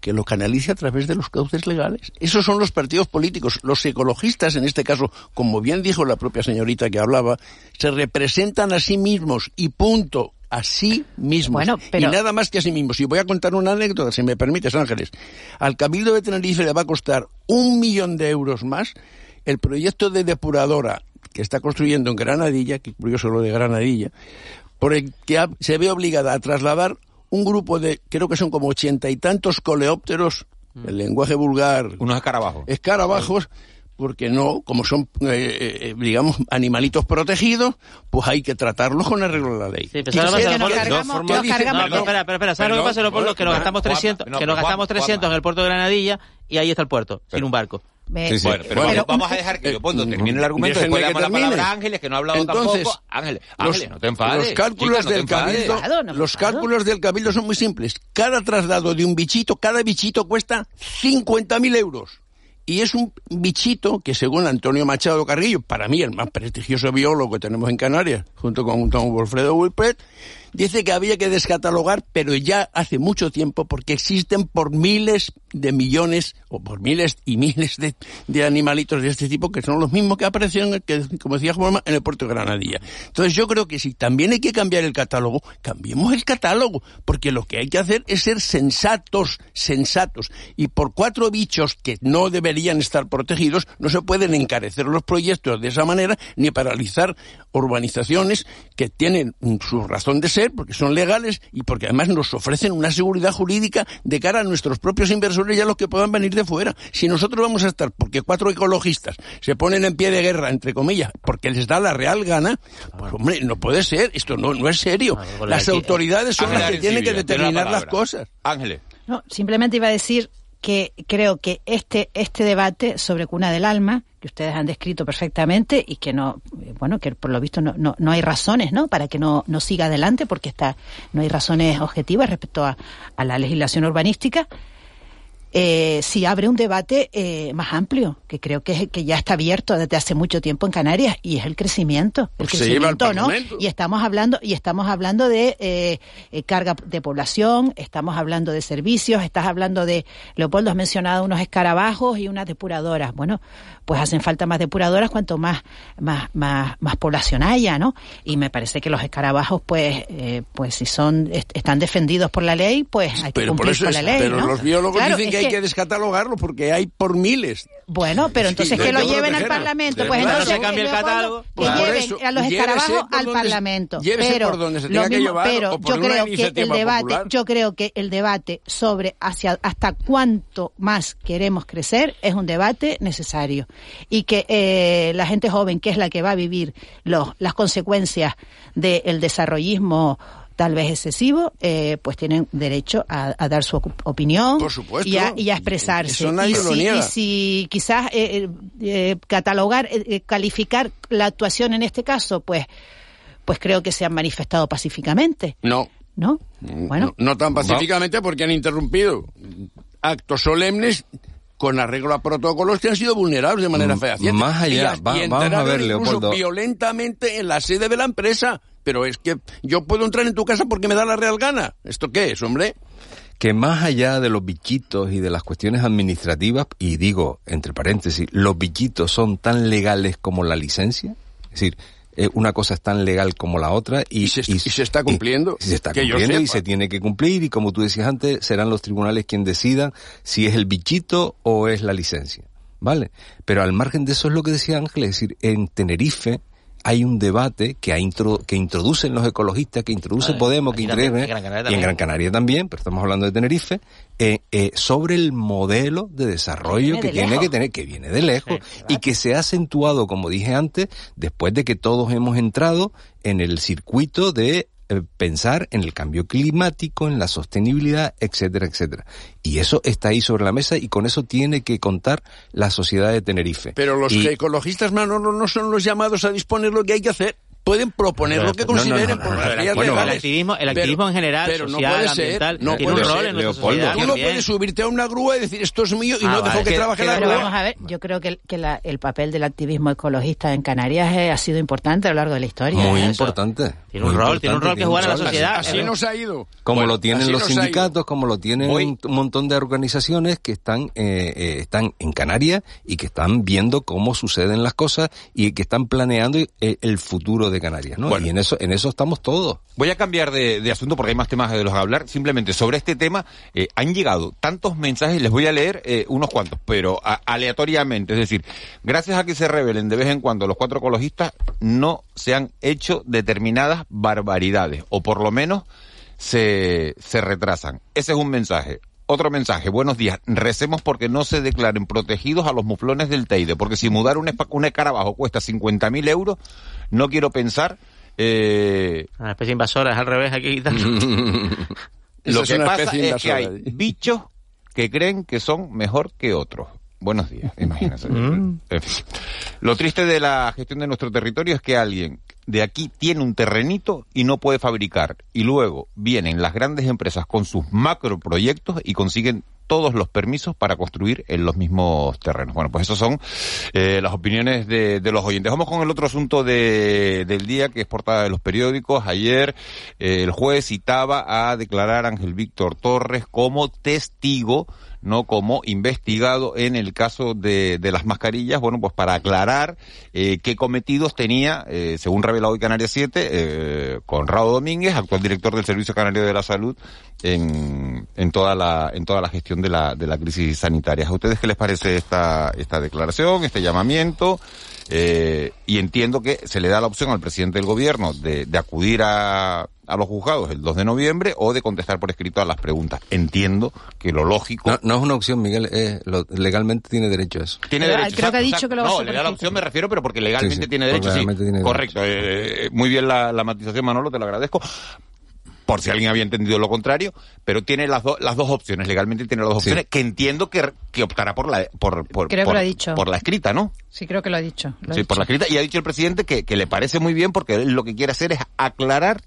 que lo canalice a través de los cauces legales. Esos son los partidos políticos. Los ecologistas, en este caso, como bien dijo la propia señorita que hablaba, se representan a sí mismos y punto. A sí mismos. Bueno, pero... Y nada más que a sí mismos. Y voy a contar una anécdota, si me permites, Ángeles. Al Cabildo de Tenerife le va a costar un millón de euros más el proyecto de depuradora que está construyendo en Granadilla, que curioso lo de Granadilla, por el que ha, se ve obligada a trasladar un grupo de, creo que son como ochenta y tantos coleópteros, mm. el lenguaje vulgar. Unos escarabajos. Escarabajos, porque no, como son, eh, eh, digamos, animalitos protegidos, pues hay que tratarlos con arreglo de la ley. Sí, pero ¿sabes lo que pasa, No, espera, espera, espera, ¿sabes lo que pasa, Leopoldo? Que nos gastamos 300, que nos gastamos 300 en el puerto de Granadilla y ahí está el puerto, sin un barco. Me... Sí, sí. Bueno, pero, bueno, vamos a dejar que Leopoldo eh, termine el argumento, después le damos la palabra a Ángeles, que no ha hablado Entonces, tampoco. Ángeles, Ángeles, no te enfades. Los cálculos chica, del no cabildo. No los cálculos del cabildo son muy simples. Cada traslado de un bichito, cada bichito cuesta 50.000 euros. Y es un bichito que, según Antonio Machado Carrillo, para mí el más prestigioso biólogo que tenemos en Canarias, junto con don Wilfredo Wilpet, dice que había que descatalogar, pero ya hace mucho tiempo, porque existen por miles de millones o por miles y miles de, animalitos de este tipo que son los mismos que aparecieron, que, como decía Juanma, en el puerto de Granadilla. Entonces yo creo que si también hay que cambiar el catálogo, cambiemos el catálogo, porque lo que hay que hacer es ser sensatos, sensatos. Y por cuatro bichos que no deberían estar protegidos, no se pueden encarecer los proyectos de esa manera, ni paralizar urbanizaciones que tienen su razón de ser, porque son legales y porque además nos ofrecen una seguridad jurídica de cara a nuestros propios inversores y a los que puedan venir de fuera. Si nosotros vamos a estar, porque cuatro ecologistas se ponen en pie de guerra, entre comillas, porque les da la real gana, pues hombre, no puede ser, esto no, no es serio. Las autoridades son las que tienen que determinar las cosas. Ángeles. No, simplemente iba a decir que creo que este este debate sobre cuna del alma ustedes han descrito perfectamente y que no bueno que por lo visto no, no, no hay razones no para que no, no siga adelante porque está no hay razones objetivas respecto a, a la legislación urbanística eh, si abre un debate eh, más amplio, que creo que, que ya está abierto desde hace mucho tiempo en Canarias, y es el crecimiento. El Pues crecimiento, ¿no? Y estamos hablando, y estamos hablando de eh, carga de población, estamos hablando de servicios, estás hablando de, Leopoldo, has mencionado unos escarabajos y unas depuradoras. Bueno, pues hacen falta más depuradoras cuanto más, más, más, más población haya, ¿no? Y me parece que los escarabajos, pues, eh, pues si son, est- están defendidos por la ley, pues hay que Pero por cumplir eso con es, la ley, pero ¿no? los biólogos Claro, dicen que hay que descatalogarlo porque hay por miles. Bueno, pero Sí, entonces que hay lo que lleven al. Parlamento. Pues entonces Se cambia el catálogo. Que Pues lleven eso, a los escarabajos al Parlamento. llévese pero por donde se tenga que llevar pero o por yo creo que el debate, popular. yo creo que el debate sobre hacia hasta cuánto más queremos crecer es un debate necesario y que eh, la gente joven, que es la que va a vivir los, las consecuencias del desarrollismo tal vez excesivo, eh, pues tienen derecho a, a dar su opinión Por supuesto. y, a, y a expresarse. Eso nadie y, lo si, niega. y si quizás eh, eh, catalogar, eh, eh, calificar la actuación en este caso, pues, pues creo que se han manifestado pacíficamente, No. ¿no? Bueno. No, no tan pacíficamente porque han interrumpido actos solemnes con arreglo a protocolos que han sido vulnerados de manera fehaciente. más allá, va- vamos a ver, incluso Leopoldo. violentamente en la sede de la empresa. Pero es que yo puedo entrar en tu casa porque me da la real gana. ¿Esto qué es, hombre? que más allá de los bichitos y de las cuestiones administrativas, y digo, entre paréntesis, los bichitos son tan legales como la licencia, es decir, eh, una cosa es tan legal como la otra y, se, y se está cumpliendo. y se está Que cumpliendo y se tiene que cumplir y como tú decías antes, serán los tribunales quienes decidan si es el bichito o es la licencia, ¿vale? Pero al margen de eso es lo que decía Ángel, es decir, en Tenerife hay un debate que, ha intro- que introducen los ecologistas, que introduce Podemos, que introduce, en Gran Canaria y en también. Gran Canaria también, pero estamos hablando de Tenerife, eh, eh, sobre el modelo de desarrollo viene que de tiene lejos. que tener, que viene de lejos, y que se ha acentuado, como dije antes, después de que todos hemos entrado en el circuito de eh, pensar en el cambio climático, en la sostenibilidad, etcétera, etcétera. Y eso está ahí sobre la mesa y con eso tiene que contar la sociedad de Tenerife. Pero los Y- ecologistas, Manolo, no son los llamados a disponer lo que hay que hacer. Pueden proponer lo que No, no, no, consideren no, por no, las no, bueno, el activismo, el Pero- activismo en general, pero no social, puede ser, ambiental, no tiene un puede rol ser. en nuestra Leopoldo. sociedad Tú no puedes subirte a una grúa y decir esto es mío y Ah, no vale, dejo que que- trabaje que- la Pero grúa. vamos a ver, yo creo que, el- que la- el papel del activismo ecologista en Canarias eh, ha sido importante a lo largo de la historia. Muy Eso. importante. Tiene un muy rol, tiene un rol que jugar en la sociedad. Así nos ha ido. Como Bueno, lo tienen los sindicatos, como lo tienen un, un montón de organizaciones que están, eh, eh, están en Canarias y que están viendo cómo suceden las cosas y que están planeando eh, el futuro de Canarias, ¿no? Bueno. Y en eso, en eso estamos todos. Voy a cambiar de, de asunto porque hay más temas de los que hablar. Simplemente sobre este tema eh, han llegado tantos mensajes, les voy a leer eh, unos cuantos, pero a- aleatoriamente. Es decir, gracias a que se revelen de vez en cuando los cuatro ecologistas, no se han hecho determinadas barbaridades, o por lo menos se, se retrasan. Ese es un mensaje. Otro mensaje, buenos días. Recemos porque no se declaren protegidos a los muflones del Teide, porque si mudar un, un escarabajo cuesta 50.000 euros, no quiero pensar eh, Una especie invasora, es al revés aquí. [laughs] lo que pasa es que hay bichos que creen que son mejor que otros. Buenos días, imagínense. [laughs] Mm. En fin. Lo triste de la gestión de nuestro territorio es que alguien de aquí tiene un terrenito y no puede fabricar. Y luego vienen las grandes empresas con sus macroproyectos y consiguen todos los permisos para construir en los mismos terrenos. Bueno, pues esas son eh, las opiniones de, los oyentes. Vamos con el otro asunto del día, que es portada de los periódicos. Ayer eh, el juez citaba a declarar a Ángel Víctor Torres como testigo no como investigado en el caso de, de las mascarillas, bueno, pues para aclarar eh, qué cometidos tenía, eh, según revelado hoy Canarias 7, eh, Conrado Domínguez, actual director del Servicio Canario de la Salud, en, en, toda la, en toda la gestión de la, de la crisis sanitaria. ¿A ustedes qué les parece esta, esta declaración, este llamamiento? Eh, y entiendo que se le da la opción al presidente del gobierno de, de acudir a, a, los juzgados el 2 de noviembre o de contestar por escrito a las preguntas. Entiendo que lo lógico... No, es una opción, Miguel, legalmente tiene derecho a eso. Tiene derecho. Creo que ha dicho que lo No, le da la opción, me refiero, pero porque legalmente tiene derecho, sí. Correcto. Eh, muy bien la, la matización, Manolo, te lo agradezco por si alguien había entendido lo contrario, pero tiene las, las dos opciones, legalmente tiene las dos opciones, que entiendo que, que optará por la, por, por, creo por, que lo ha dicho. por la escrita, ¿no? Sí, creo que lo ha dicho. Lo sí, ha por la escrita, y ha dicho el presidente que, que le parece muy bien porque él lo que quiere hacer es aclarar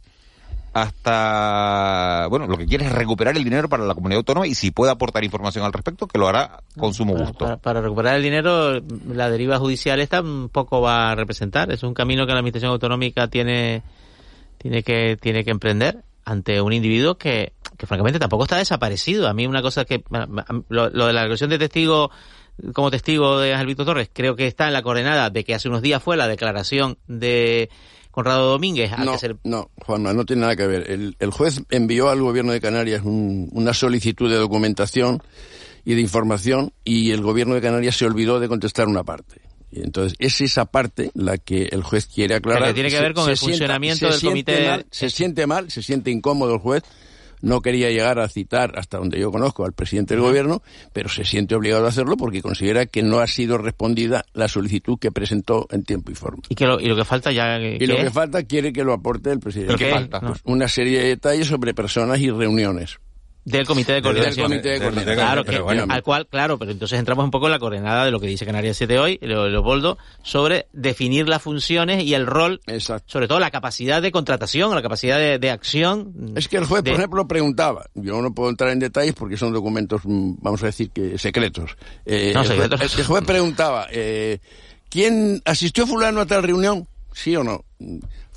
hasta, bueno, lo que quiere es recuperar el dinero para la comunidad autónoma y si puede aportar información al respecto, que lo hará con sumo gusto. Para, para, recuperar el dinero, la deriva judicial esta poco va a representar. Es un camino que la Administración Autonómica tiene, tiene, que, tiene que emprender ante un individuo que, que francamente tampoco está desaparecido. A mí una cosa que, lo, lo de la agresión de testigo como testigo de Ángel Víctor Torres, creo que está en la coordenada de que hace unos días fue la declaración de Conrado Domínguez. No, no, Juanma, no tiene nada que ver. El, el juez envió al gobierno de Canarias un, una solicitud de documentación y de información y el gobierno de Canarias se olvidó de contestar una parte. Y entonces es esa parte la que el juez quiere aclarar. Que tiene que ver con se, el se funcionamiento sienta, del comité. Siente mal, se siente mal, se siente incómodo el juez. No quería llegar a citar, hasta donde yo conozco, al presidente del gobierno, pero se siente obligado a hacerlo porque considera que no ha sido respondida la solicitud que presentó en tiempo y forma. Y, que lo, y lo que falta ya. Y lo que falta quiere que lo aporte el presidente. ¿Qué falta? Pues una serie de detalles sobre personas y reuniones. Del comité de coordinación. Del comité de coordinación. Claro, que, Pero bueno, al cual, claro, pero entonces entramos un poco en la coordenada de lo que dice Canarias 7 hoy, Leopoldo, sobre definir las funciones y el rol, sobre todo la capacidad de contratación, la capacidad de, de acción. Es que el juez, de- por ejemplo, preguntaba, yo no puedo entrar en detalles porque son documentos, mm, vamos a decir que secretos. Eh, No, el, juez, secretos. el juez preguntaba, eh, ¿quién asistió fulano a tal reunión? ¿Sí o no?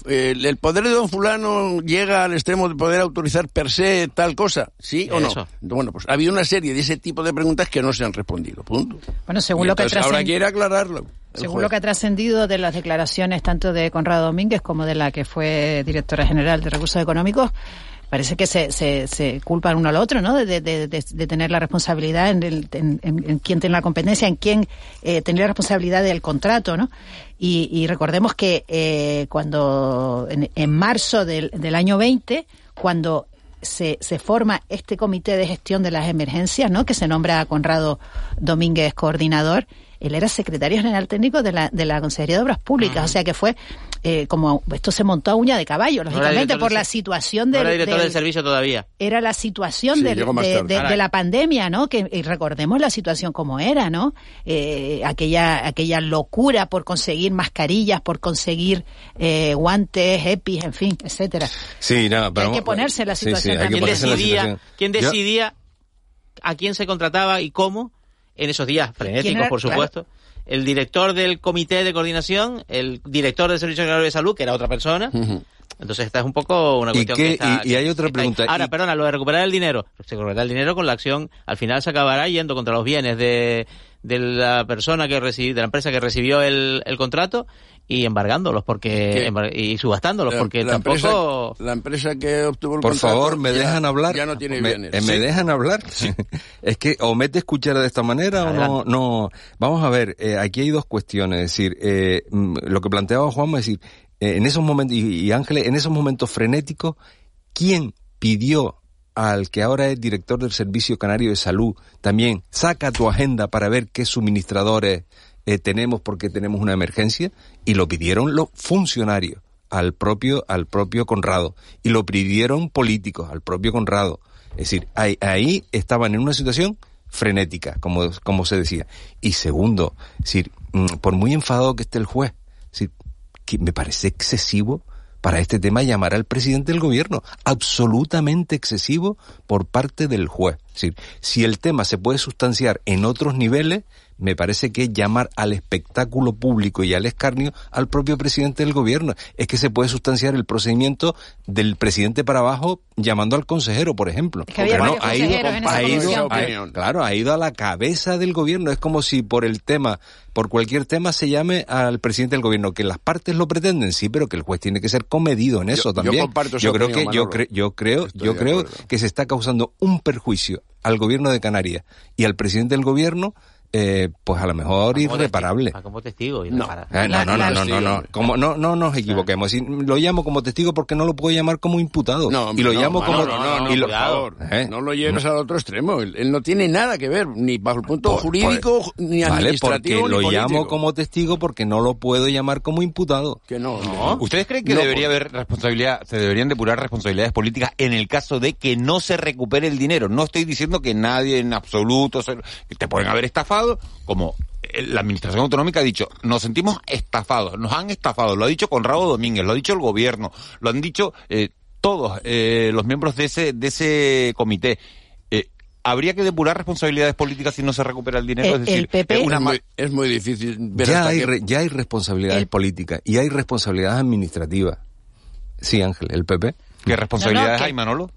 El, el poder de don fulano llega al extremo de poder autorizar per se tal cosa, ¿sí o no? Eso. Bueno, pues ha habido una serie de ese tipo de preguntas que no se han respondido, punto. Bueno, según Y lo que ahora quiere aclararlo. Según juez. lo que ha trascendido de las declaraciones tanto de Conrado Domínguez como de la que fue directora general de Recursos Económicos, parece que se, se, se culpan uno al otro, ¿no? De, de, de, de tener la responsabilidad en, el, en, en, en quién tiene la competencia, en quién eh, tener la responsabilidad del contrato, ¿no? Y, y recordemos que eh, cuando en, en marzo del, del año 20, cuando se, se forma este comité de gestión de las emergencias, ¿no? Que se nombra a Conrado Domínguez coordinador. Él era secretario general técnico de la, de la Consejería de Obras Públicas, o sea que fue eh, como esto se montó a uña de caballo, No lógicamente por la situación no del, era director del- del servicio todavía. era la situación Sí, del- de, la pandemia, ¿no? Que y recordemos la situación como era, ¿no? Eh, aquella aquella locura por conseguir mascarillas, por conseguir eh, guantes, EPIs, en fin, etcétera. Sí, nada, pero hay que ponerse en la situación sí, también. la decidía. ¿Quién decidía a quién se contrataba y cómo en esos días frenéticos, por Claro. El director del comité de coordinación, el director del Servicio Canario de Salud, que era otra persona. Entonces esta es un poco una ¿Y cuestión qué- que está- y- y hay otra ahí. pregunta, Ahora, y- perdona, lo de recuperar el dinero. Se recuperará el dinero con la acción, al final se acabará yendo contra los bienes de, de la persona que recibió, de la empresa que recibió el, el contrato y embargándolos porque y subastándolos La- porque la tampoco empresa, la empresa que obtuvo el Por contrato favor, me ya- dejan hablar. Ya no tiene me, bienes. eh, ¿me Sí. dejan hablar? [laughs] es que o mete escuchar de esta manera o no, no. Vamos a ver, eh, aquí hay dos cuestiones. Es decir, eh, mm, lo que planteaba Juanma, es decir, eh, en esos momentos, y, y Ángeles, en esos momentos frenéticos, ¿quién pidió al que ahora es director del Servicio Canario de Salud también, saca tu agenda para ver qué suministradores eh, tenemos porque tenemos una emergencia? Y lo pidieron los funcionarios al propio, al propio Conrado. Y lo pidieron políticos al propio Conrado. Es decir, ahí, ahí estaban en una situación frenética, como, como se decía. Y segundo, decir, mm, por muy enfadado que esté el juez, es que me parece excesivo para este tema llamar al presidente del gobierno. Absolutamente excesivo por parte del juez. Es decir, si el tema se puede sustanciar en otros niveles, me parece que es llamar al espectáculo público y al escarnio al propio presidente del gobierno. Es que se puede sustanciar el procedimiento del presidente para abajo llamando al consejero, por ejemplo. Es que había varios ha ido, ha ha- claro, ha ido a la cabeza del gobierno. Es como si por el tema, por cualquier tema, se llame al presidente del gobierno. Que las partes lo pretenden, sí, pero que el juez tiene que ser comedido en eso yo también. comparto esa creo opinión, que yo, cre- yo creo, Estoy yo creo que se está causando un perjuicio al gobierno de Canarias y al presidente del gobierno, eh, pues a lo mejor irreparable. Como testigo. No, Eh, no, no, no, no, no, no, Como, no, no nos equivoquemos. Si lo llamo como testigo porque no lo puedo llamar como imputado. No, y lo no, llamo Manolo, como no, no, y lo- por favor, ¿Eh? no lo lleves al otro extremo. Él, él no tiene nada que ver, ni bajo el punto jurídico, ni Vale, administrativo, porque ni lo político. llamo como testigo porque no lo puedo llamar como imputado. Que no, ¿Ustedes creen que No, debería haber responsabilidad, se deberían depurar responsabilidades políticas en el caso de que no se recupere el dinero? No estoy diciendo que nadie en absoluto se- que te pueden haber estafado, como eh, la administración autonómica ha dicho, nos sentimos estafados, nos han estafado, lo ha dicho Conrado Domínguez, lo ha dicho el gobierno, lo han dicho eh, todos eh, los miembros de ese, de ese comité. Eh, ¿Habría que depurar responsabilidades políticas si no se recupera el dinero? Eh, es decir, el PP una es, muy, es muy difícil ver Ya hasta hay, ya hay responsabilidades políticas y hay responsabilidades administrativas. Sí, Ángel, el PP. ¿Qué responsabilidades No, no, que- hay, Manolo?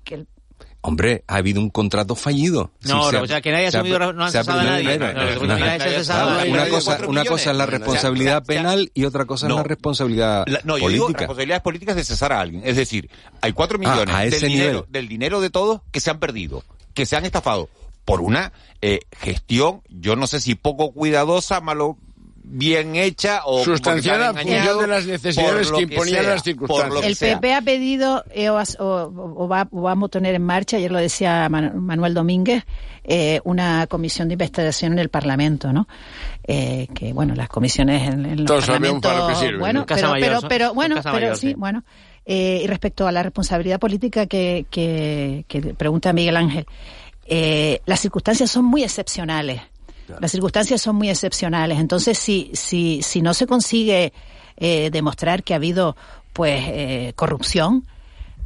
Hombre, ha habido un contrato fallido. No, Sí, no, se o sea, que nadie ha asumido- no ha cesado a nadie. Una cosa, una es la responsabilidad o sea, penal y otra cosa es la responsabilidad La- no, yo digo política. responsabilidades políticas de cesar a alguien. Es decir, hay cuatro Ah, millones a del, dinero, del dinero de todos que se han perdido, que se han estafado por una eh, gestión, yo no sé si poco cuidadosa, malo bien hecha o Sustanciada función de las necesidades por lo que imponían sea, las circunstancias. El. PP ha pedido eh, o, has- o- o va- o vamos a poner en marcha, ayer lo decía Man- Manuel Domínguez, eh, una comisión de investigación en el Parlamento, ¿no? Eh, que bueno, las comisiones en, en los parlamentos, para lo que sirven, bueno, ¿no? Pero, mayor, pero, bueno, pero mayor, sí, sí. bueno. Eh, y respecto a la responsabilidad política que, que, que pregunta Miguel Ángel, eh, las circunstancias son muy excepcionales. Las circunstancias son muy excepcionales. Entonces, si, si, si no se consigue eh, demostrar que ha habido pues eh, corrupción,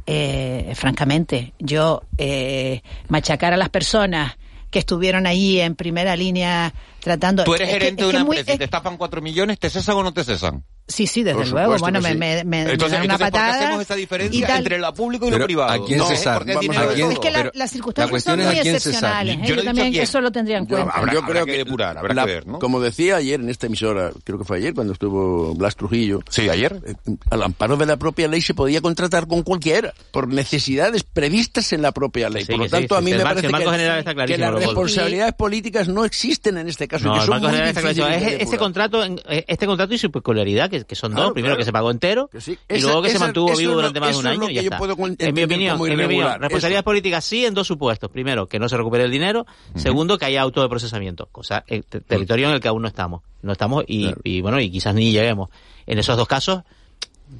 eh, francamente, yo eh, machacar a las personas que estuvieron ahí en primera línea tratando. Tú eres es que- gerente es de que una muy- empresa y es- te estafan cuatro millones, ¿te cesan o no te cesan? Sí, sí, desde Por luego. Bueno, que me, sí. me, me- me Entonces, dan una entonces, ¿por qué patada. hacemos esa y diferencia entre lo público y Pero, lo privado? ¿a quién No, cesar? es. Es que la- las circunstancias la cuestión son es muy a quién cesar. excepcionales. ¿eh? Yo Yo también eso lo tendría en Yo- cuenta. habrá- Yo habrá creo que que depurar, habrá la- que ver, ¿no? Como decía ayer en esta emisora, creo que fue ayer cuando estuvo Blas Trujillo. Sí, ayer. eh, Al amparo de la propia ley se podía contratar con cualquiera por necesidades previstas en la propia ley. Sí, por lo que sí, tanto, a mí me parece que, que las responsabilidades políticas no existen en este caso. No, el muy está de Es- Este contrato, eh, este contrato y su peculiaridad, que, que son Claro, dos. Primero, claro. que se pagó entero y luego que se mantuvo vivo durante más de un año y ya está. En mi opinión, en mi opinión, responsabilidades políticas sí en dos supuestos. Primero, que no se recupere el dinero. Segundo, que haya auto de procesamiento. Cosa, eh, te- territorio en el que aún no estamos. No estamos y, y bueno, y quizás ni lleguemos. En esos dos casos,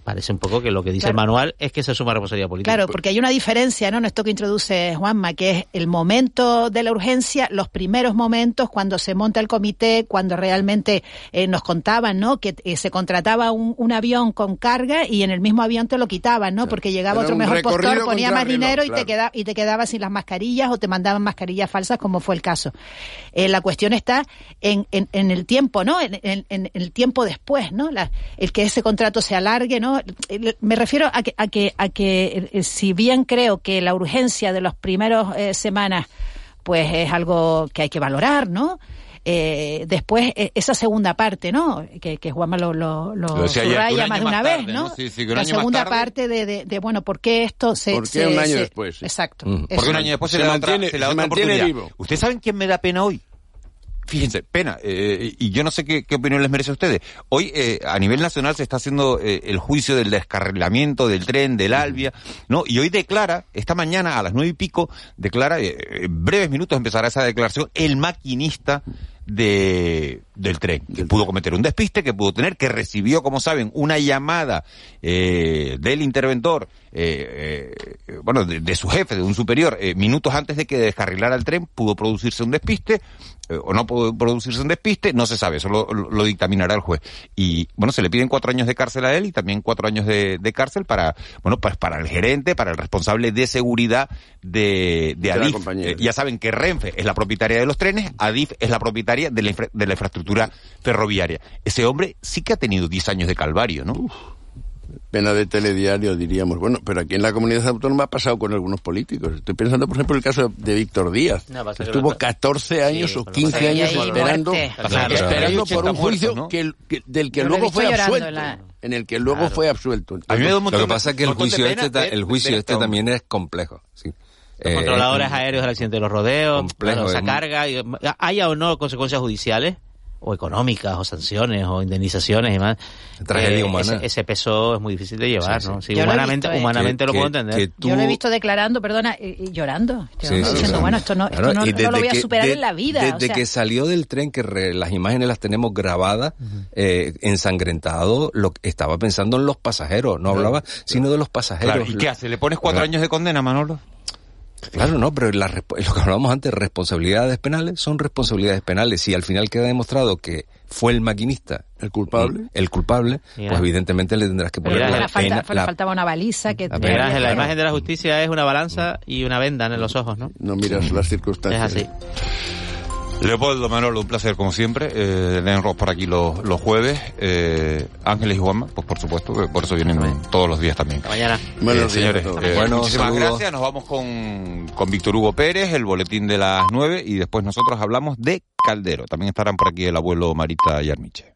parece un poco que lo que dice Claro. el manual es que se suma responsabilidad política. Claro, porque hay una diferencia, ¿no? En esto que introduce Juanma, que es el momento de la urgencia, los primeros momentos cuando se monta el comité, cuando realmente eh, nos contaban, ¿no? Que eh, se contrataba un, un avión con carga y en el mismo avión te lo quitaban, ¿no? Porque llegaba Era otro mejor postor, ponía más reloj, dinero y te claro. queda, y te quedabas sin las mascarillas o te mandaban mascarillas falsas, como fue el caso. Eh, la cuestión está en, en, en el tiempo, ¿no? En, en- en el tiempo después, ¿no? La- el que ese contrato se alargue, ¿no? Me refiero a que, a que, a que eh, si bien creo que la urgencia de las primeras eh, semanas, pues es algo que hay que valorar, ¿no? Eh, después, eh, esa segunda parte, ¿no? Que, que Juanma lo, lo, lo subraya más de más una tarde, vez, ¿no? ¿no? Sí, sí, que un la año más segunda tarde. parte de, de, de, bueno, ¿por qué esto se... ¿Por qué se- un año se- después? sí. Exacto. Porque eso. un año después se, Se mantiene- otra, se se otra mantiene vivo. ¿Ustedes saben quién me da pena hoy? Fíjense, pena, eh, y yo no sé qué, qué opinión les merece a ustedes. Hoy, eh, a nivel nacional, se está haciendo eh, el juicio del descarrilamiento del tren, del Albia, ¿no? Y hoy declara, esta mañana a las nueve y pico, declara, eh, en breves minutos empezará esa declaración, el maquinista de, del tren, que pudo cometer un despiste, que pudo tener, que recibió, como saben, una llamada eh, del interventor, eh, eh, bueno, de, de su jefe, de un superior, eh, minutos antes de que descarrilara el tren, pudo producirse un despiste, eh, o no puede producirse un despiste, no se sabe, eso lo, lo, dictaminará el juez. Y bueno, se le piden cuatro años de cárcel a él y también cuatro años de, de cárcel para, bueno, pues para el gerente, para el responsable de seguridad de, de, Adif. Ya saben que Renfe es la propietaria de los trenes, Adif es la propietaria de la, de la infraestructura ferroviaria. Ese hombre sí que ha tenido 10 años de calvario, ¿no? Pena de telediario, diríamos. Bueno, pero aquí en la comunidad autónoma ha pasado con algunos políticos. Estoy pensando, por ejemplo, el caso de Víctor Díaz. Estuvo 14 años o 15 años esperando, esperando por un juicio que, del que luego fue absuelto. En el que luego fue absuelto. lo que pasa es que el juicio, este, el juicio este también es complejo. Sí. Los controladores aéreos del accidente de los rodeos, esa carga, haya o no consecuencias judiciales o económicas o sanciones o indemnizaciones y más. Tragedia eh, humana. Ese, peso es muy difícil de llevar, ¿no? humanamente, lo, humanamente lo puedo entender. Yo lo he visto declarando, perdona, y, llorando. diciendo, bueno, esto no, esto no, lo voy a superar en la vida. Desde que salió del tren, que las imágenes las tenemos grabadas, eh, ensangrentado, lo, estaba pensando en los pasajeros, no hablaba sino de los pasajeros. ¿Y qué hace? ¿Le pones cuatro años de condena, Manolo? Claro, no, pero [laughs] lo que hablábamos antes, responsabilidades penales son responsabilidades penales. Si al final queda demostrado que fue el maquinista el culpable, el culpable, pues evidentemente le tendrás que poner la, pena, Le faltaba una baliza que. La, imagen de la justicia es una balanza y una venda en los ojos, ¿no? No miras las circunstancias. Es así. Leopoldo Manolo, un placer como siempre. Eh, Rock por aquí los, los jueves. Eh, Ángeles y Juanma, pues por supuesto, que por eso vienen todos los días también. mañana. Bueno, señores. Eh, muchísimas gracias. Nos vamos con, con Víctor Hugo Pérez, el boletín de las nueve, y después nosotros hablamos de Caldero. También estarán por aquí el abuelo Marita y Armiche.